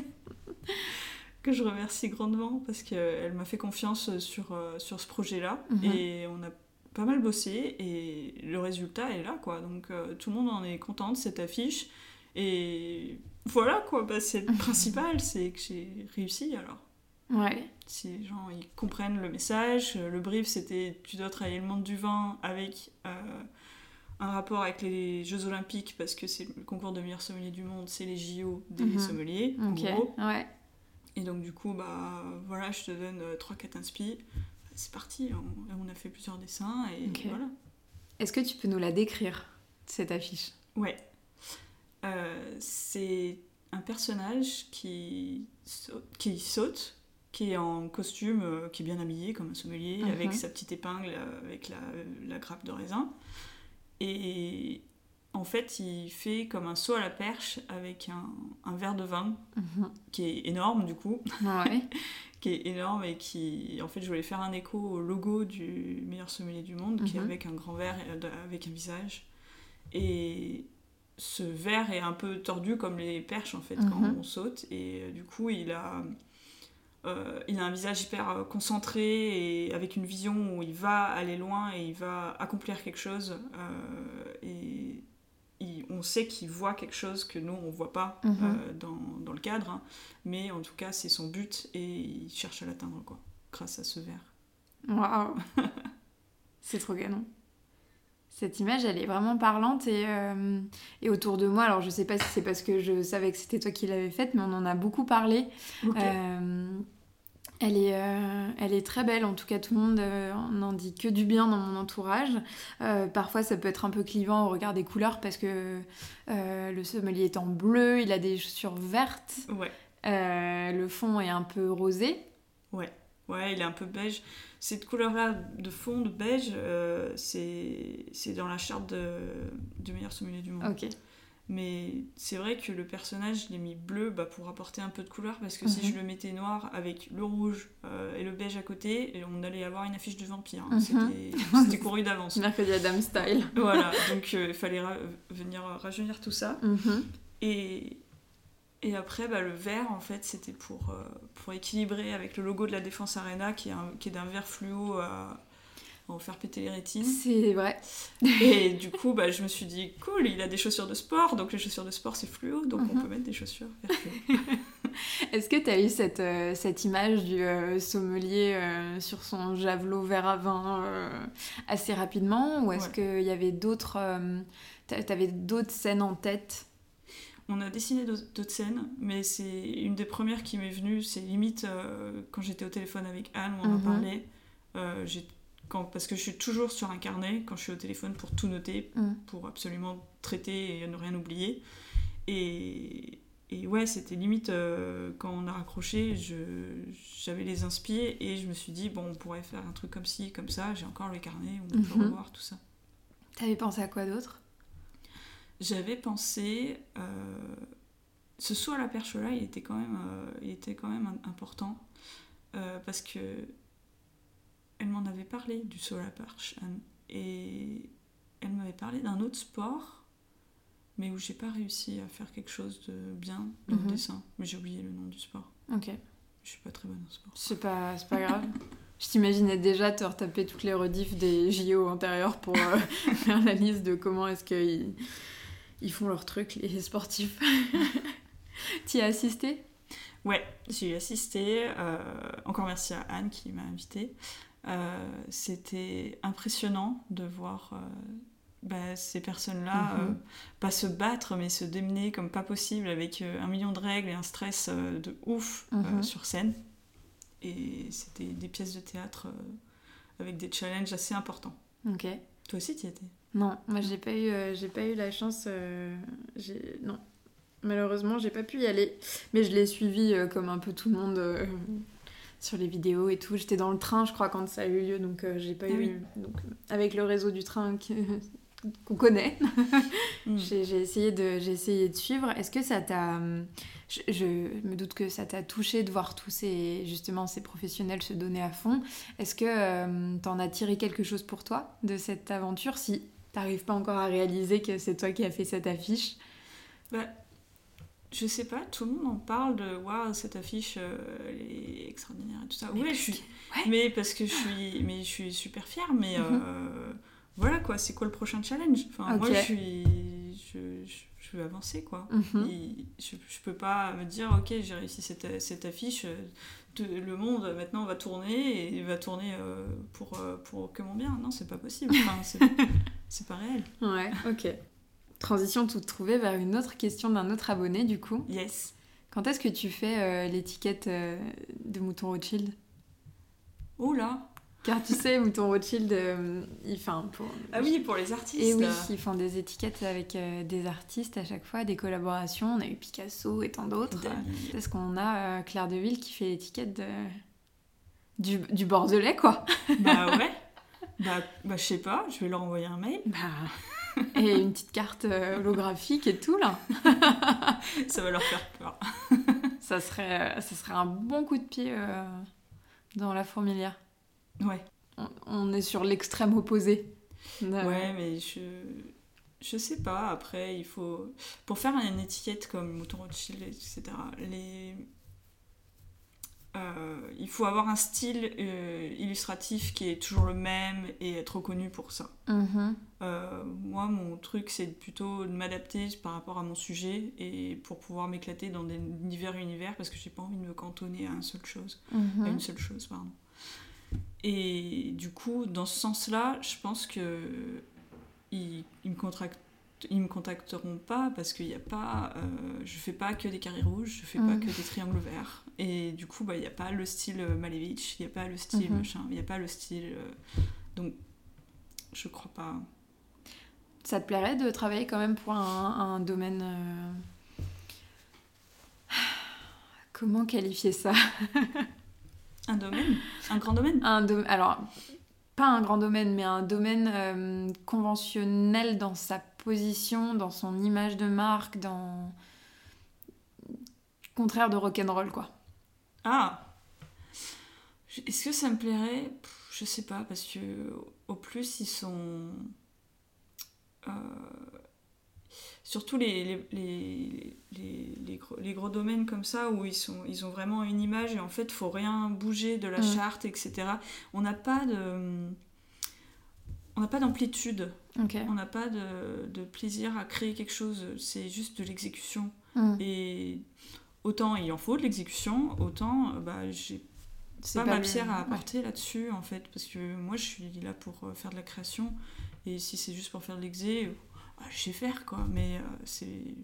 que je remercie grandement parce qu'elle m'a fait confiance sur, euh, sur ce projet-là Mhm. et on a pas mal bossé et le résultat est là, quoi. Donc euh, tout le monde en est content de cette affiche et voilà, quoi. Bah, c'est le principal, c'est que j'ai réussi alors. Ouais. Si les gens ils comprennent le message, euh, le brief c'était tu dois travailler le monde du vin avec euh, un rapport avec les Jeux Olympiques parce que c'est le concours de meilleur sommelier du monde, c'est les JO des Mhm. sommeliers, en gros. Ouais. Et donc du coup, bah voilà, je te donne 3-4 inspi. C'est parti, on, on a fait plusieurs dessins et voilà. Est-ce que tu peux nous la décrire, cette affiche? Ouais. Euh, c'est un personnage qui qui saute, qui est en costume, euh, qui est bien habillé comme un sommelier, Mhm. avec sa petite épingle, euh, avec la, la grappe de raisin. Et en fait, il fait comme un saut à la perche avec un, un verre de vin Mhm. qui est énorme du coup, Ouais. qui est énorme et qui, en fait, je voulais faire un écho au logo du meilleur sommelier du monde, qui est Mhm. avec un grand verre euh, avec un visage. Et ce verre est un peu tordu comme les perches en fait quand on saute. Et euh, du coup, il a, euh, il a un visage hyper euh, concentré et avec une vision où il va aller loin et il va accomplir quelque chose. euh, et il- on sait qu'il voit quelque chose que nous on voit pas Mhm. dans, dans le cadre, hein. mais en tout cas c'est son but et il cherche à l'atteindre quoi, grâce à ce verre. Waouh C'est trop canon. Cette image, elle est vraiment parlante et, euh, et autour de moi, alors je sais pas si c'est parce que je savais que c'était toi qui l'avais faite, mais on en a beaucoup parlé. Ok. Euh, elle, est, euh, elle est très belle, en tout cas tout le monde euh, n'en dit que du bien dans mon entourage. Euh, parfois ça peut être un peu clivant au regard des couleurs parce que le sommelier est en bleu, il a des chaussures vertes, Ouais. le fond est un peu rosé. Ouais, il est un peu beige. Cette couleur-là de fond de beige, c'est c'est dans la charte de, du meilleur sommelier du monde. Ok. Mais c'est vrai que le personnage, je l'ai mis bleu bah, pour apporter un peu de couleur, parce que si Mhm. je le mettais noir avec le rouge euh, et le beige à côté, et on allait avoir une affiche de vampire. hein. Mhm. C'était- C'était couru d'avance. Mercredi Adam style. voilà, donc euh, il fallait ra- venir rajeunir tout ça. Mhm. Et, et après, bah, le vert, en fait, c'était pour, euh, pour équilibrer avec le logo de la Défense Arena, qui est, d'un vert fluo à en faire péter les rétines. C'est vrai. Et du coup, bah, je me suis dit, cool, il a des chaussures de sport, donc les chaussures de sport, c'est fluo, donc on Mhm. peut mettre des chaussures vert fluo. Est-ce que tu as eu cette, euh, cette image du euh, sommelier euh, sur son javelot verre à vin assez rapidement Ou est-ce Ouais. qu'il y avait d'autres t'a- t'avais d'autres scènes en tête? On a dessiné d'autres scènes, mais c'est une des premières qui m'est venue, c'est limite euh, quand j'étais au téléphone avec Anne, où on en Mhm. parlait, euh, j'ai- quand, parce que je suis toujours sur un carnet quand je suis au téléphone pour tout noter, Mm. pour absolument traiter et ne rien oublier. Et, et ouais, c'était limite euh, quand on a raccroché, j'avais les inspires et je me suis dit, bon, on pourrait faire un truc comme ci, comme ça, j'ai encore le carnet, on peut Mhm. revoir tout ça. T'avais pensé à quoi d'autre? J'avais pensé, euh, ce saut à la perche là, il était quand même, euh, il était quand même important parce que elle m'en avait parlé du perche Anne, et elle m'avait parlé d'un autre sport mais où j'ai pas réussi à faire quelque chose de bien dans le Mhm. dessin. Mais j'ai oublié le nom du sport. Ok. Je suis pas très bonne en sport. C'est pas, c'est pas grave. Je t'imaginais déjà te retaper toutes les rediffs des JO antérieurs pour euh, faire la liste de comment est-ce qu'ils ils font leur truc, les sportifs. T'y as assisté? Ouais, j'ai assisté. euh, encore merci à Anne qui m'a invitée. Euh, C'était impressionnant de voir euh, bah, ces personnes-là Mhm. euh, pas se battre, mais se démener comme pas possible avec un million de règles et un stress de ouf Mhm. sur scène. Et c'était des pièces de théâtre avec des challenges assez importants. Ok. Toi aussi, tu y étais? Non, moi j'ai pas eu, euh, j'ai pas eu la chance. euh, non, malheureusement j'ai pas pu y aller. Mais je l'ai suivi euh, comme un peu tout le monde sur les vidéos et tout. J'étais dans le train, je crois, quand ça a eu lieu, donc euh, j'ai pas Ah eu. oui. Donc avec le réseau du train qu'on connaît, Mm. j'ai essayé de, j'ai essayé de suivre. Est-ce que ça t'a, je, je me doute que ça t'a touché de voir tous ces justement ces professionnels se donner à fond. Est-ce que euh, t'en as tiré quelque chose pour toi de cette aventure si t'arrives pas encore à réaliser que c'est toi qui as fait cette affiche? Bah, je sais pas, tout le monde en parle de waouh, cette affiche, euh, elle est extraordinaire et tout ça. Mais ouais, je suis. ouais. Mais parce que je suis, mais je suis super fière. Mais Mhm. euh, voilà quoi, c'est quoi le prochain challenge? Enfin, moi, je suis, je, je, je veux avancer quoi. Mhm. Je, je peux pas me dire ok, j'ai réussi cette, cette affiche. euh, le monde maintenant va tourner et va tourner euh, pour, pour que mon bien. Non, c'est pas possible. Enfin, c'est pas réel. Ouais, ok. Transition toute trouvée vers une autre question d'un autre abonné du coup. Yes. Quand est-ce que tu fais euh, l'étiquette euh, de Mouton Rothschild? Oh là. Car tu sais, Mouton Rothschild, euh, il fait un pour... Ah oui, pour les artistes. Et oui, ils font des étiquettes avec euh, des artistes à chaque fois, des collaborations. On a eu Picasso et tant d'autres. Parce qu'on a Claire Deville qui fait l'étiquette de... du, du Bordelais, quoi. Bah ouais. Bah, bah je sais pas, je vais leur envoyer un mail. Bah, et une petite carte euh, holographique et tout, là. Ça va leur faire peur. Ça serait, euh, ça serait un bon coup de pied euh, dans la fourmilière. Ouais. On, on est sur l'extrême opposé. de- Ouais, mais je. Je sais pas, après, il faut. Pour faire une étiquette comme Mouton Rothschild, etc., les. Euh, il faut avoir un style euh, illustratif qui est toujours le même et être reconnu pour ça. Mhm. Euh, moi, mon truc, c'est plutôt de m'adapter par rapport à mon sujet et pour pouvoir m'éclater dans des divers univers parce que j'ai pas envie de me cantonner à une seule chose. à Mhm. une seule chose, pardon. Et du coup, dans ce sens-là, je pense que ils me contractent- ils me contacteront pas parce qu'il n'y a pas, euh, je fais pas que des carrés rouges, je fais pas Mhm. que des triangles verts. Et du coup, bah, il n'y a pas le style euh, Malevich, il n'y a pas le style Mhm. machin, il n'y a pas le style. euh, donc, je crois pas. Ça te plairait de travailler quand même pour un, un domaine. euh, Comment qualifier ça? Un domaine, un grand domaine? un dom- Alors, pas un grand domaine, mais un domaine conventionnel dans sa position, dans son image de marque, dans. Contraire de rock'n'roll, quoi. Ah Est-ce que ça me plairait? Je sais pas, parce que au plus ils sont. euh, surtout les, les, les, les, les gros, les gros domaines comme ça où ils, sont, ils ont vraiment une image et en fait faut rien bouger de la Mm. charte, etc. On n'a pas de. On n'a pas d'amplitude, on n'a pas de, de plaisir à créer quelque chose, c'est juste de l'exécution. Mm. Et autant il en faut de l'exécution, autant euh, bah, j'ai C'est pas, ma pierre à ouais. apporter là-dessus en fait, parce que moi je suis là pour euh, faire de la création, et si c'est juste pour faire de l'exé, euh, bah, je sais faire quoi, mais euh, c'est.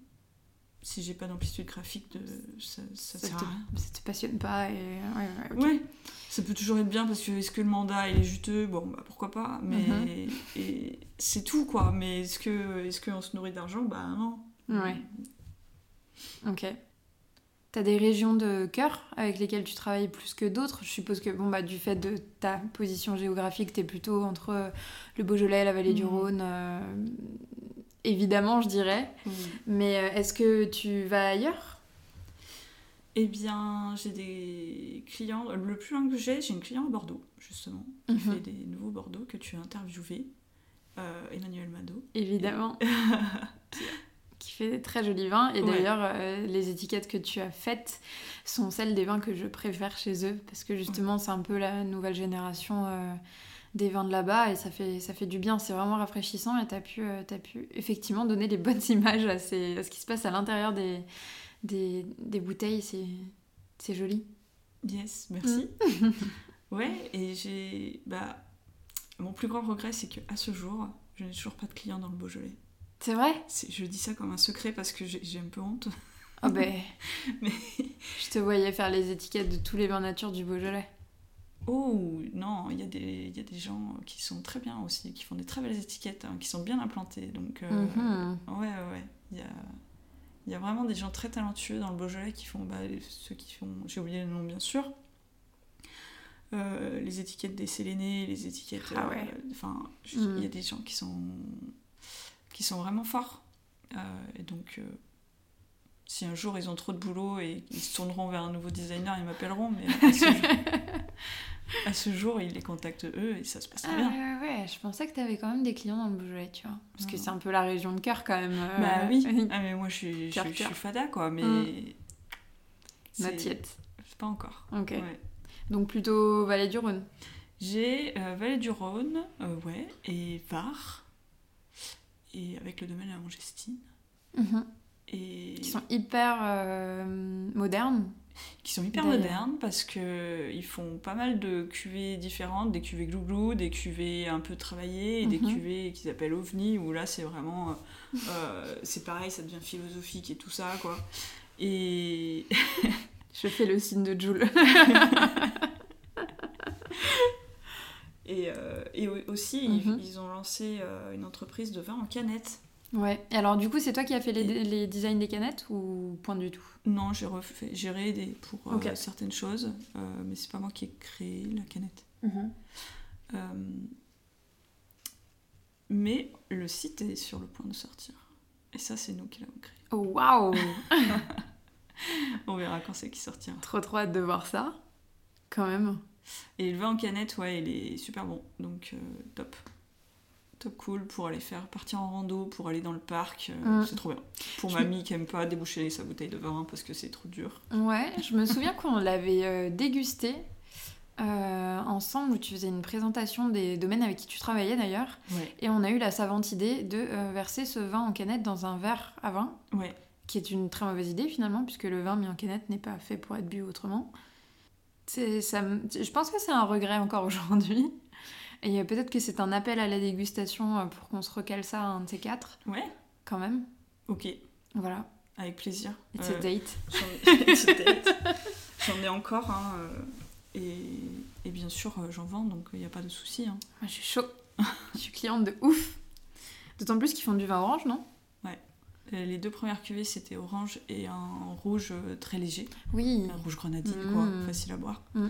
Si j'ai pas d'amplitude graphique, de... ça, ça, Ça sert te, à rien. ça te passionne pas et. Ouais, ouais. Ouais, ça peut toujours être bien parce que est-ce que le mandat il est juteux? Bon, bah pourquoi pas, mais Mhm. et c'est tout quoi. Mais est-ce que est-ce qu'on se nourrit d'argent? Bah non. Ouais. Ok. T'as des régions de cœur avec lesquelles tu travailles plus que d'autres? Je suppose que, bon, bah, du fait de ta position géographique, t'es plutôt entre le Beaujolais, la vallée du Mhm. Rhône, euh, évidemment, je dirais. Oui. Mais euh, est-ce que tu vas ailleurs? Eh bien, j'ai des clients. Le plus loin que j'ai, j'ai une cliente à Bordeaux, justement, qui Mhm. fait des nouveaux Bordeaux que tu as interviewé, euh, Emmanuel Mado. Évidemment. qui fais des très jolis vins. Et d'ailleurs, euh, les étiquettes que tu as faites sont celles des vins que je préfère chez eux. Parce que justement, c'est un peu la nouvelle génération euh, des vins de là-bas. Et ça fait, ça fait du bien. C'est vraiment rafraîchissant. Et tu as, pu, as pu effectivement donner les bonnes images à, ce qui se passe à l'intérieur des, des, des bouteilles. C'est joli. Yes, merci. Mm. ouais, et j'ai. Bah, mon plus grand regret, c'est qu'à ce jour, je n'ai toujours pas de clients dans le Beaujolais. C'est vrai? Je dis ça comme un secret parce que j'ai un peu honte. Ah oh ben. Mais... Je te voyais faire les étiquettes de tous les vins nature du Beaujolais. Oh non, il y, a des, y a des gens qui sont très bien aussi, qui font des très belles étiquettes, hein, qui sont bien implantées. Donc, euh, mhm. ouais, ouais, il y a, y a vraiment des gens très talentueux dans le Beaujolais qui font, bah, ceux qui font, j'ai oublié le nom bien sûr, euh, les étiquettes des Sélénés, les étiquettes. Ah ouais. Euh, enfin, il y a mm. des gens qui sont, qui sont vraiment forts. Et donc, si un jour ils ont trop de boulot et ils se tourneront vers un nouveau designer, ils m'appelleront. Mais à ce, jour, ils les contactent eux et ça se passe très bien. Ah ouais, je pensais que tu avais quand même des clients dans le Beaujolais, tu vois. Parce que c'est un peu la région de cœur quand même. Bah oui. ah, mais moi je suis, je, suis fada quoi. Mais. Mm. C'est pas encore. Ok. Donc plutôt Vallée du Rhône. J'ai euh, Vallée du Rhône, euh, ouais, et Var, et avec le domaine à Angestine. Mhm. Et... Qui sont hyper euh, modernes. Qui sont hyper modernes parce que ils font pas mal de cuvées différentes, des cuvées glouglou, des cuvées un peu travaillées, et des mhm. cuvées qu'ils appellent ovni, où là c'est vraiment. c'est pareil, ça devient philosophique et tout ça, quoi. Et. Je fais le signe de Jules. et, euh, et, aussi, mhm. ils, ont lancé euh, une entreprise de vin en canette. Ouais. Et alors, du coup, c'est toi qui as fait les, les, designs des canettes ou point du tout? Non, j'ai refait, j'ai aidé pour euh, certaines choses, mais c'est pas moi qui ai créé la canette. Mhm. mais le site est sur le point de sortir. Et ça, c'est nous qui l'avons créé. Oh, waouh On verra quand c'est qui sortira. Trop trop hâte de voir ça, quand même. Et le vin en canette, ouais, il est super bon, donc euh, top. Top cool pour aller faire partir en rando, pour aller dans le parc, euh, mm. c'est trop bien. Pour mamie qui aime pas déboucher sa bouteille de vin parce que c'est trop dur. Ouais, je me souviens qu'on l'avait euh, dégusté ensemble où tu faisais une présentation des domaines avec qui tu travaillais d'ailleurs. Et on a eu la savante idée de verser ce vin en canette dans un verre à vin. Ouais qui est une très mauvaise idée finalement, puisque le vin mis en canette n'est pas fait pour être bu autrement. Ça, je pense que c'est un regret encore aujourd'hui. Et peut-être que c'est un appel à la dégustation euh, pour qu'on se recale ça à un de ces quatre. Ouais. Quand même. Ok. Voilà. Avec plaisir. It's a euh, date. J'en ai encore. Hein, euh, et, et, bien sûr, j'en vends, donc il n'y a pas de souci. Hein. Moi, je suis chaud. je suis cliente de ouf. D'autant plus qu'ils font du vin orange, non? Euh, les deux premières cuvées, c'était orange et un rouge euh, très léger. Oui. Un rouge grenadine, quoi, mm. facile à boire. Mm.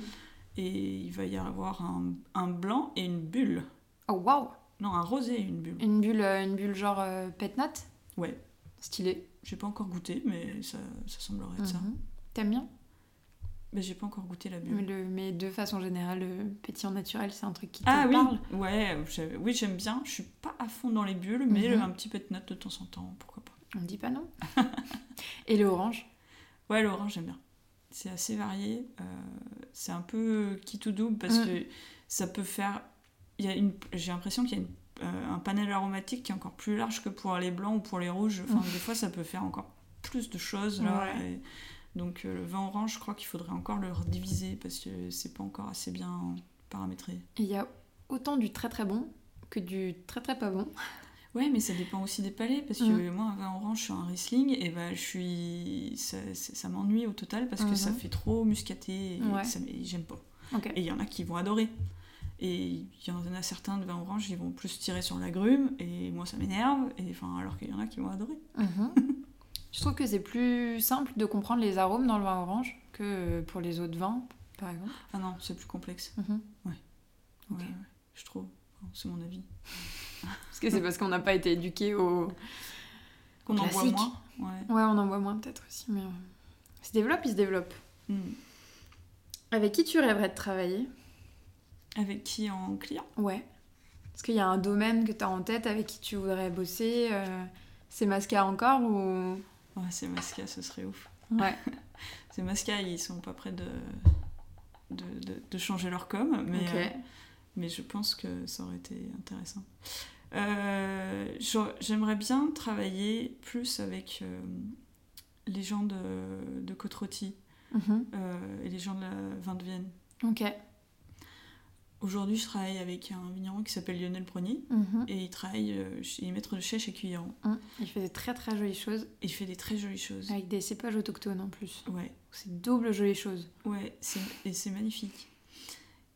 Et il va y avoir un, un, blanc et une bulle. Oh, waouh Non, un rosé et une bulle. Une bulle, euh, une bulle genre euh, pet nat? Ouais. Stylé. J'ai pas encore goûté, mais ça, ça semblerait être ça. Mhm. T'aimes bien? Mais j'ai pas encore goûté la bulle. Mais, mais de façon générale, le pétillant naturel, c'est un truc qui te ah, parle? Oui. Ouais, oui, j'aime bien. Je suis pas à fond dans les bulles, mais mhm. un petit pet nat de temps en temps, pourquoi pas. On dit pas non? Et le orange Ouais, l'orange, j'aime bien. C'est assez varié. Euh, c'est un peu qui ou double parce mm. que ça peut faire. Il y a une... J'ai l'impression qu'il y a euh, un panel aromatique qui est encore plus large que pour les blancs ou pour les rouges. Enfin, mm. des fois, ça peut faire encore plus de choses. Là, Donc, euh, le vin orange, je crois qu'il faudrait encore le rediviser parce que c'est pas encore assez bien paramétré. Il y a autant du très très bon que du très très pas bon. Ouais, mais ça dépend aussi des palais, parce que mm. moi, un vin orange, suis un Riesling, et bah, je suis... ça, ça m'ennuie au total, parce que ça mm-hmm. fait trop muscaté, et j'aime pas. Et il y en a qui vont adorer. Et il y en a certains de vins orange, ils vont plus tirer sur l'agrume, et moi, ça m'énerve, et enfin, alors qu'il y en a qui vont adorer. Mm-hmm. je trouve que c'est plus simple de comprendre les arômes dans le vin orange que pour les autres vins, par exemple. Ah non, c'est plus complexe. Mm-hmm. Ouais. ouais, je trouve. C'est mon avis. Parce que c'est parce qu'on n'a pas été éduqué au. Qu'on en boit moins. Ouais. ouais, on en boit moins peut-être aussi, mais. Euh, il se développe, il se développe. Hmm. Avec qui tu rêverais de travailler? Avec qui en client? Ouais. Est-ce qu'il y a un domaine que tu as en tête avec qui tu voudrais bosser euh, C'est Masca encore ou? Ouais, c'est Masca, ce serait ouf. Ouais. c'est Masca, ils sont pas prêts de, de, de, de changer leur com, mais, euh, mais je pense que ça aurait été intéressant. Euh, J'aimerais bien travailler plus avec euh, les gens de, de Côte-Rôtie Mhm. euh, et les gens de la vin de Vienne. Ok. Aujourd'hui, je travaille avec un vigneron qui s'appelle Lionel Prony Mhm. et il travaille, il est maître de chai chez Cuilleron. Mm. Il fait des très très jolies choses il fait des très jolies choses. avec des cépages autochtones en plus. Ouais, C'est double jolies choses. ouais, et c'est magnifique.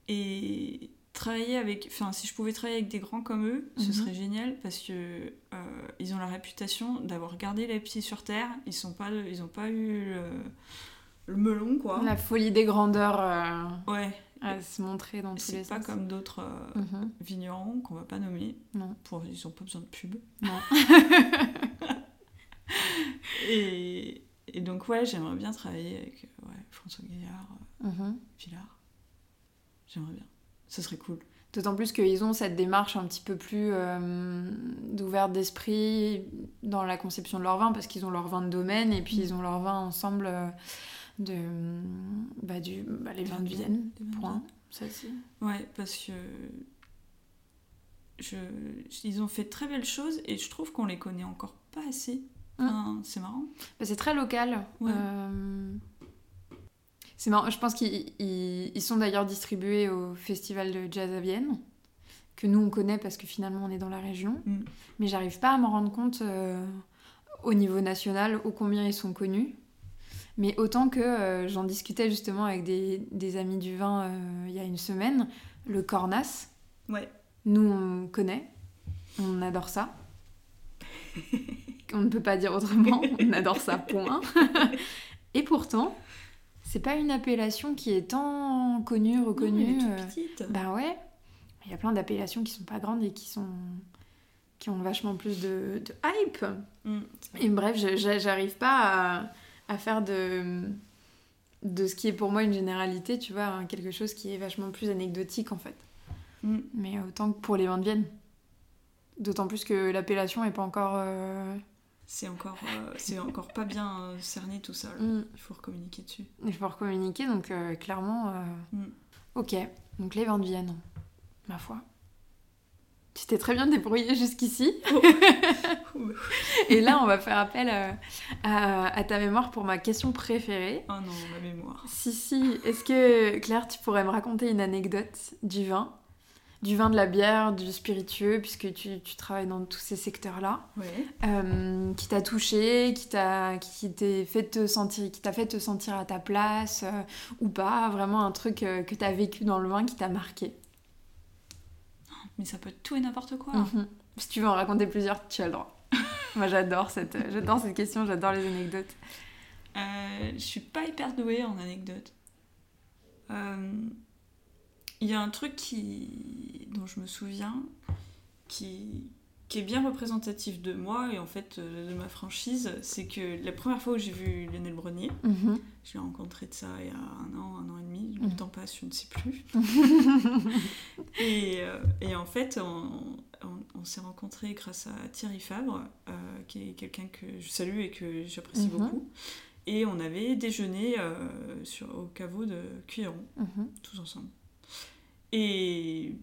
Et travailler avec, enfin, si je pouvais travailler avec des grands comme eux, ce Mhm. serait génial parce que euh, ils ont la réputation d'avoir gardé les pieds sur terre. Ils sont pas, ils ont pas eu le, le melon quoi. La folie des grandeurs euh, Ouais, à se montrer dans tous les c'est pas sens. comme d'autres euh, Mhm. vignerons qu'on va pas nommer. Non. Pour, ils ont pas besoin de pub. Non. Et, et donc ouais, j'aimerais bien travailler avec ouais, François Gaillard, Mhm. Villard. J'aimerais bien. Ce serait cool. D'autant plus qu'ils ont cette démarche un petit peu plus euh, d'ouverte d'esprit dans la conception de leur vin, parce qu'ils ont leur vin de domaine et puis Mm. ils ont leur vin ensemble euh, de bah, du bah, les vins de Vienne. Point. Ça. Ouais, parce que je, ils ont fait de très belles choses et je trouve qu'on les connaît encore pas assez. Enfin, C'est marrant. Bah, c'est très local. Ouais. Euh, C'est marrant. Je pense qu'ils ils- ils sont d'ailleurs distribués au festival de jazz à Vienne, que nous on connaît parce que finalement on est dans la région. Mm. Mais j'arrive pas à m'en rendre compte euh, au niveau national ô combien ils sont connus. Mais autant que euh, j'en discutais justement avec des, des amis du vin euh, il y a une semaine, le Cornas, Ouais. nous on connaît, on adore ça. on ne peut pas dire autrement, on adore ça, point. Et pourtant, c'est pas une appellation qui est tant connue, Non, reconnue. elle est toute euh, petite. bah ouais, il y a plein d'appellations qui sont pas grandes et qui sont qui ont vachement plus de, de hype. Mm. Et bref, j'arrive pas à, à faire de de ce qui est pour moi une généralité, tu vois, hein, quelque chose qui est vachement plus anecdotique en fait. Mm. Mais autant que pour les vins de Vienne. D'autant plus que l'appellation est pas encore. euh, C'est encore, euh, c'est encore pas bien euh, cerné tout là. mm, Il faut recommuniquer dessus. Il faut communiquer, donc euh, clairement. euh, Mm. Ok, donc les vins de Vienne, ma foi. Tu t'es très bien débrouillé jusqu'ici. Et là, on va faire appel à, à ta mémoire pour ma question préférée. Oh non, ma mémoire. Si, si, est-ce que Claire, tu pourrais me raconter une anecdote du vin Du vin, de la bière, du spiritueux, puisque tu, tu travailles dans tous ces secteurs-là, Ouais. euh, qui t'a touché, qui t'a qui fait te sentir, qui t'a fait te sentir à ta place, euh, ou pas, vraiment un truc euh, que t'as vécu dans le vin qui t'a marqué. Mais ça peut être tout et n'importe quoi. Mhm. Si tu veux en raconter plusieurs, tu as le droit. Moi, j'adore cette, j'adore cette question, j'adore les anecdotes. Je suis pas hyper douée en anecdotes. Il y a un truc qui, dont je me souviens qui, qui est bien représentatif de moi et en fait euh, de ma franchise, c'est que la première fois où j'ai vu Lionel Brenier, Mhm. je l'ai rencontré de ça il y a un an, un an et demi, Mhm. le temps passe, je ne sais plus. et, euh, et en fait, on, on- on s'est rencontrés grâce à Thierry Fabre, euh, qui est quelqu'un que je salue et que j'apprécie Mhm. beaucoup. Et on avait déjeuné euh, sur, au caveau de Cuilleron, Mhm. tous ensemble. Et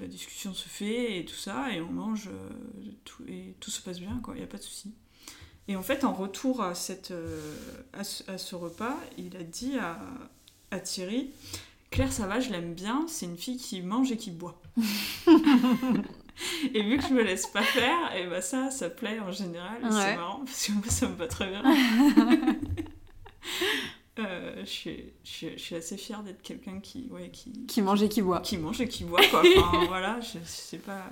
la discussion se fait et tout ça, et on mange, euh, tout, et tout se passe bien, quoi, il n'y a pas de souci. Et en fait, en retour à, cette, euh, à, ce, à ce repas, il a dit à, à Thierry Claire, ça va, je l'aime bien, c'est une fille qui mange et qui boit. et vu que je me laisse pas faire, et bah ça, ça plaît en général, Ouais. c'est marrant parce que moi, ça me va très bien. Euh, je, suis, je, suis, je suis assez fière d'être quelqu'un qui, ouais, qui, Qui mange et qui boit. qui mange et qui boit quoi. Enfin, voilà, je, je sais pas.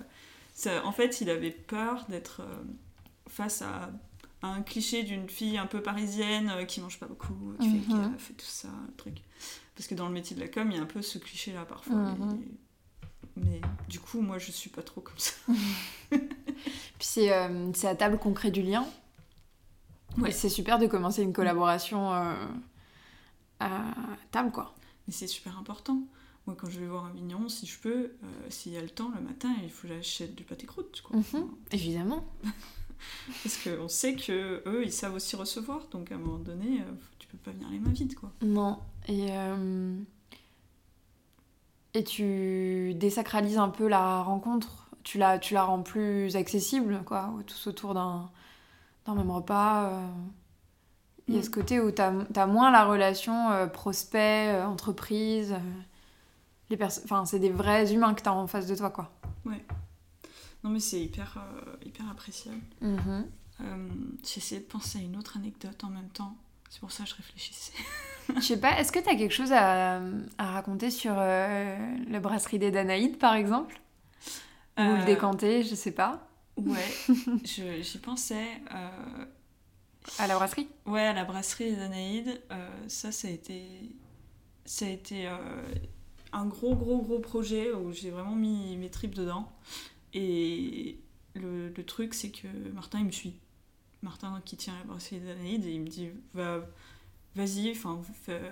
Ça, en fait, il avait peur d'être euh, face à, à un cliché d'une fille un peu parisienne euh, qui mange pas beaucoup, qui fait Mhm. gaffe et tout ça, le truc. Parce que dans le métier de la com, il y a un peu ce cliché là parfois. Mhm. Mais, mais du coup, moi, je suis pas trop comme ça. Puis c'est c'est à table qu'on crée du lien. Ouais. Et c'est super de commencer une collaboration à table, quoi. Mais c'est super important. Moi, quand je vais voir un vigneron, si je peux, euh, s'il y a le temps le matin, il faut que j'achète du pâté croûte. Quoi. Mhm. Évidemment. Parce qu'on sait que eux, ils savent aussi recevoir. Donc à un moment donné, euh, tu peux pas venir les mains vides, quoi. Non. Et, euh, et tu désacralises un peu la rencontre. Tu la, tu la rends plus accessible, quoi. Tous autour d'un d'un même repas. euh. Il y a Mm. ce côté où tu as, moins la relation euh, prospect, euh, entreprise. euh, Enfin, c'est des vrais humains que tu as en face de toi, quoi. Non, mais c'est hyper, euh, hyper appréciable. Mhm. Euh, J'essayais de penser à une autre anecdote en même temps. C'est pour ça que je réfléchissais. Je sais pas, est-ce que tu as quelque chose à, à raconter sur la brasserie des Danaïdes, par exemple? Ou le décanter, je sais pas. Ouais, j'y pensais. À la brasserie? Ouais, à la brasserie des Anaïdes, euh, ça, ça a été, ça a été euh, un gros, gros, gros projet où j'ai vraiment mis mes tripes dedans. Et le, le truc, c'est que Martin, il me suit. Martin qui tient la brasserie des Anaïdes, et il me dit va, Vas-y,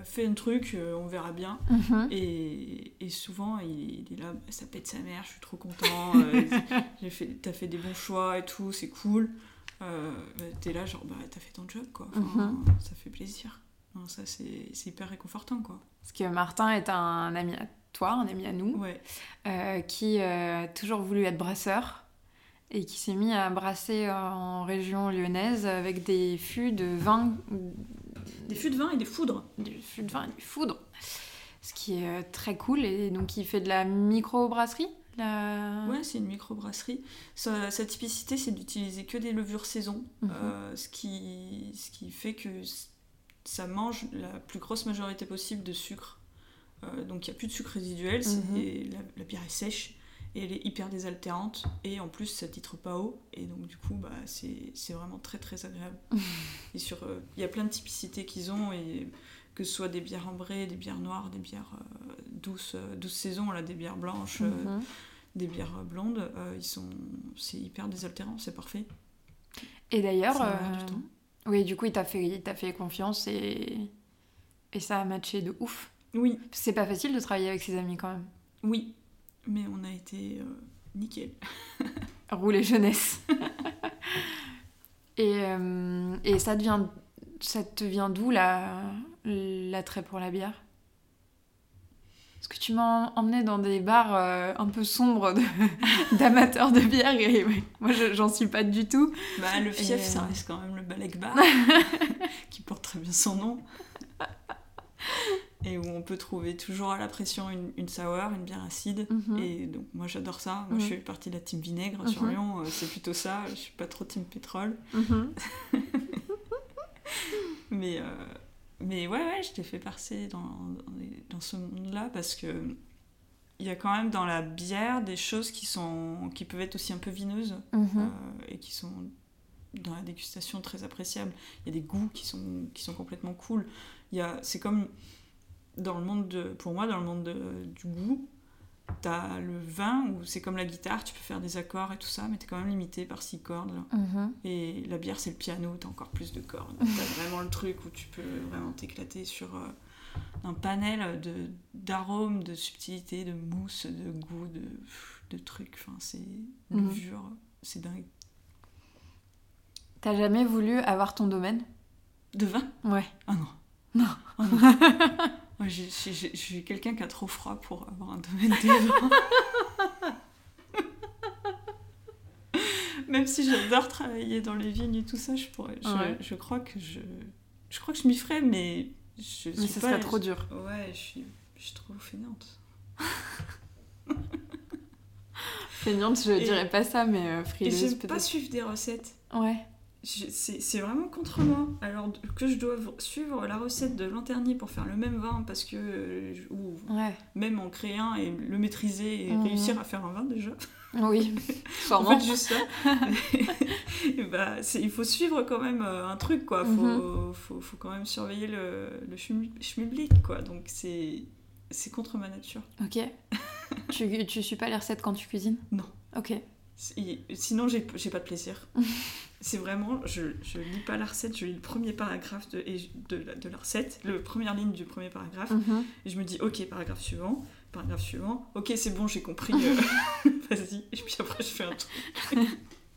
fais, un truc, euh, on verra bien. Mhm. Et, et souvent, il, il est là, ça pète sa mère, je suis trop content, euh, t'as fait des bons choix et tout, c'est cool. Euh, t'es là, genre, bah, t'as fait ton job, quoi. Enfin, Mhm. Ça fait plaisir. Ça, c'est c'est hyper réconfortant, quoi. Parce que Martin est un ami à toi, un ami à nous, Ouais. euh, qui euh, a toujours voulu être brasseur et qui s'est mis à brasser en région lyonnaise avec des fûts de vin, Des fûts de vin et des foudres. des fûts de vin et des foudres. Ce qui est euh, très cool. Et donc, il fait de la micro-brasserie la... Ouais, c'est une microbrasserie. Sa, sa typicité, c'est d'utiliser que des levures saison, Mhm. euh, ce, qui, ce qui fait que ça mange la plus grosse majorité possible de sucre. Euh, donc il n'y a plus de sucre résiduel, Mhm. et la, la bière est sèche et elle est hyper désaltérante et en plus ça titre pas haut et donc du coup bah, c'est vraiment très très agréable. et sur euh, il y a plein de typicités qu'ils ont et que ce soit des bières ambrées, des bières noires, des bières douces, douces saisons, là, des bières blanches, Mhm. Des bières blondes, euh, ils sont, c'est hyper désaltérant, c'est parfait. Et d'ailleurs, euh, oui, du coup, il t'a fait, il t'a fait confiance et... et ça a matché de ouf. Oui, c'est pas facile de travailler avec ses amis quand même. oui, mais on a été euh, nickel. Rouler jeunesse. et, euh, et ça, devient, ça te vient d'où la, l'attrait pour la bière? Parce que tu m'as emmené dans des bars euh, un peu sombres d'amateurs de bière et ouais, moi je- j'en suis pas du tout. Bah, le fief, Et, ça euh, reste quand même le Balek Bar, qui porte très bien son nom. Et où on peut trouver toujours à la pression une, une sour, une bière acide. Mhm. Et donc moi j'adore ça. Moi Mhm. je fais partie de la team vinaigre sur Mhm. Lyon. euh, C'est plutôt ça. Je suis pas trop team pétrole. Mais, euh, mais ouais, ouais, je t'ai fait passer dans, dans, ce monde-là parce que il y a quand même dans la bière des choses qui, sont, qui peuvent être aussi un peu vineuses Mhm. euh, et qui sont dans la dégustation très appréciables. Il y a des goûts qui sont, qui sont complètement cool. Il y C'est comme dans le monde de, pour moi, dans le monde de- du goût, t'as le vin où c'est comme la guitare, tu peux faire des accords et tout ça, mais t'es quand même limité par six cordes. Mhm. Et la bière, c'est le piano, t'as encore plus de cordes. T'as vraiment le truc où tu peux vraiment t'éclater sur euh, un panel de d'arômes, de subtilité, de mousse, de goût, de, de trucs. Enfin, c'est levure, c'est dingue. T'as jamais voulu avoir ton domaine? De vin? Ouais. Ah non. Non. Ah non. Moi, je suis quelqu'un qui a trop froid pour avoir un domaine des. Même si j'adore travailler dans les vignes et tout ça, je, pourrais, je, Ouais. je crois que je, je crois que je m'y ferais, mais je Mais ça pas- serait trop dur. Ouais, je suis, je suis trop fainéante. Feignante, je Et- dirais pas ça, mais euh, Et frileuse j'aime pas suivre des recettes. Ouais. C'est vraiment contre moi. Alors que je dois suivre la recette de Lanternier pour faire le même vin parce que. ou Ouais. même en créer un et le maîtriser et Mhm. réussir à faire un vin déjà. Oui. En fait, juste ça. Et bah, il faut suivre quand même euh, un truc, quoi. Faut, Mhm. faut, faut quand même surveiller le, le quoi. Donc c'est c'est contre ma nature. Ok. tu, tu suis pas les recettes quand tu cuisines? Non. Ok. Si- Sinon, j'ai pas de plaisir. c'est vraiment, je, je lis pas la recette, je lis le premier paragraphe de, de la recette, le première ligne du premier paragraphe, Mhm. et je me dis, ok, paragraphe suivant, paragraphe suivant, ok, c'est bon, j'ai compris, euh, vas-y, et puis après, je fais un truc.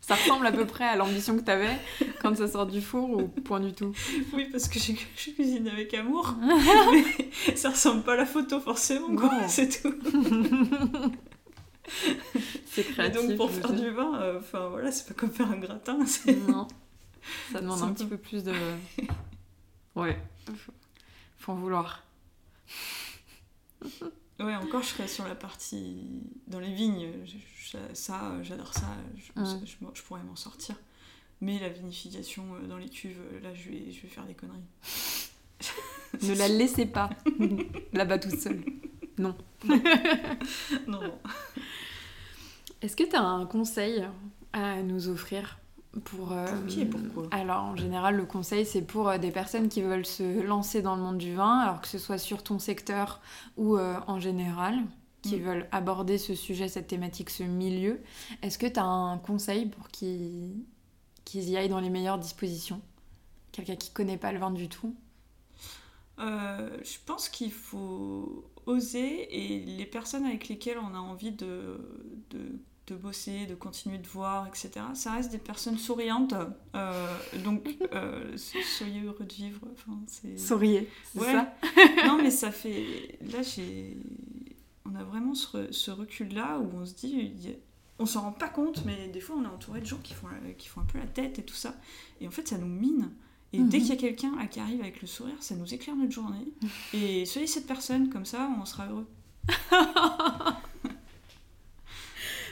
Ça ressemble à peu près à l'ambition que t'avais quand ça sort du four ou point du tout? Oui, parce que je, je cuisine avec amour. mais ça ressemble pas à la photo forcément, quoi. C'est tout. c'est créatif. Et donc pour faire du vin, euh, enfin voilà, c'est pas comme faire un gratin. Non. Ça demande un petit peu plus de. Ouais. Faut en vouloir. Ouais, encore je serais sur la partie dans les vignes. ça, j'adore ça. Je, pourrais m'en sortir. Mais la vinification euh, dans les cuves, euh, là, je vais, je vais faire des conneries. ne la laissez pas là-bas toute seule. Non. non. non. Est-ce que tu as un conseil à nous offrir pour, euh, qui et pourquoi Alors en général le conseil c'est pour euh, des personnes qui veulent se lancer dans le monde du vin, alors que ce soit sur ton secteur ou euh, en général, qui mm. veulent aborder ce sujet, cette thématique, ce milieu. Est-ce que tu as un conseil pour qu'ils y aillent dans les meilleures dispositions? Quelqu'un qui connaît pas le vin du tout? Je pense qu'il faut oser et les personnes avec lesquelles on a envie de, de de bosser, de continuer de voir, etc. Ça reste des personnes souriantes. Euh, donc, euh, soyez heureux de vivre. Enfin, Souriez, c'est ça? Non, mais ça fait... Là, j'ai... On a vraiment ce, recul-là où on se dit... On s'en rend pas compte, mais des fois, on est entouré de gens qui font, qui font un peu la tête et tout ça. Et en fait, ça nous mine. Et dès mhm. qu'il y a quelqu'un qui arrive avec le sourire, ça nous éclaire notre journée. Et soyez cette personne, comme ça, on sera heureux.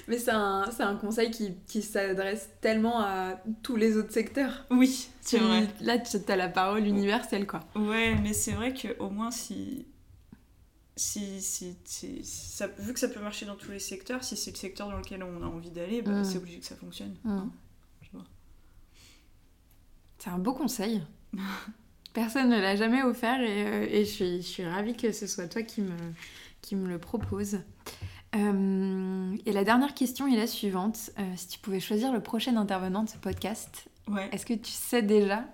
Mais c'est un, un, conseil qui, qui s'adresse tellement à tous les autres secteurs. Oui, c'est vrai. Là, tu as la parole universelle, quoi. Ouais, mais c'est vrai qu'au moins, si, si, si, ça, vu que ça peut marcher dans tous les secteurs, si c'est le secteur dans lequel on a envie d'aller, bah, mm. c'est obligé que ça fonctionne. Mm. C'est un beau conseil. Personne ne l'a jamais offert et, euh, et je, suis, je, suis, ravie que ce soit toi qui me, qui me le propose. Euh, et la dernière question est la suivante. Euh, si tu pouvais choisir le prochain intervenant de ce podcast, ouais. est-ce que tu sais déjà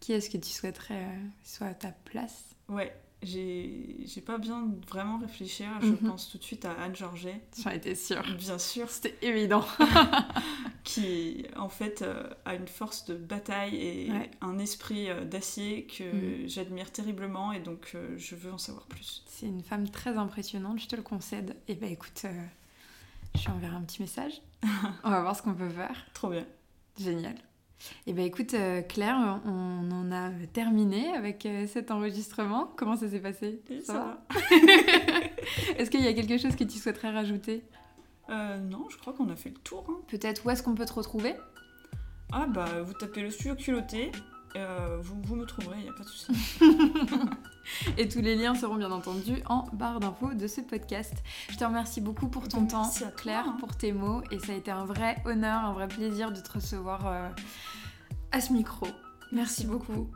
qui est-ce que tu souhaiterais euh, soit à ta place? Ouais, j'ai pas bien vraiment réfléchir. Je mhm. pense tout de suite à Anne Georget. J'en étais sûre. Bien sûr. C'était évident. qui, en fait, euh, a une force de bataille et un esprit euh, d'acier que mhm. j'admire terriblement et donc euh, je veux en savoir plus. C'est une femme très impressionnante, je te le concède. Et bah écoute, je lui enverrai un petit message. On va voir ce qu'on peut faire. Trop bien. Génial. Eh bien écoute euh, Claire, on en a terminé avec euh, cet enregistrement. Comment ça s'est passé? Ça, va, Est-ce qu'il y a quelque chose que tu souhaiterais rajouter? Euh, Non, je crois qu'on a fait le tour. Hein. Peut-être où est-ce qu'on peut te retrouver? Ah bah vous tapez le studio culotté, vous, vous, me trouverez, il n'y a pas de souci. Et tous les liens seront bien entendu en barre d'infos de ce podcast. Je te remercie beaucoup pour ton temps, Claire, hein. pour tes mots. Et ça a été un vrai honneur, un vrai plaisir de te recevoir euh, à ce micro. Merci, beaucoup.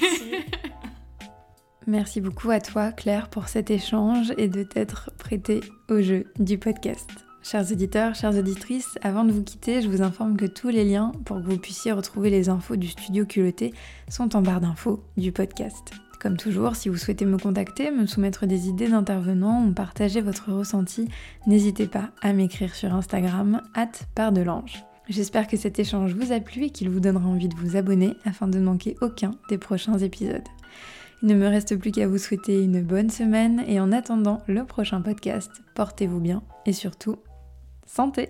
Merci. Merci beaucoup à toi, Claire, pour cet échange et de t'être prêtée au jeu du podcast. Chers auditeurs, chères auditrices, avant de vous quitter, je vous informe que tous les liens pour que vous puissiez retrouver les infos du studio culotté sont en barre d'infos du podcast. Comme toujours, si vous souhaitez me contacter, me soumettre des idées d'intervenants ou partager votre ressenti, n'hésitez pas à m'écrire sur Instagram, pardelange. J'espère que cet échange vous a plu et qu'il vous donnera envie de vous abonner afin de ne manquer aucun des prochains épisodes. Il ne me reste plus qu'à vous souhaiter une bonne semaine et en attendant le prochain podcast, portez-vous bien et surtout, santé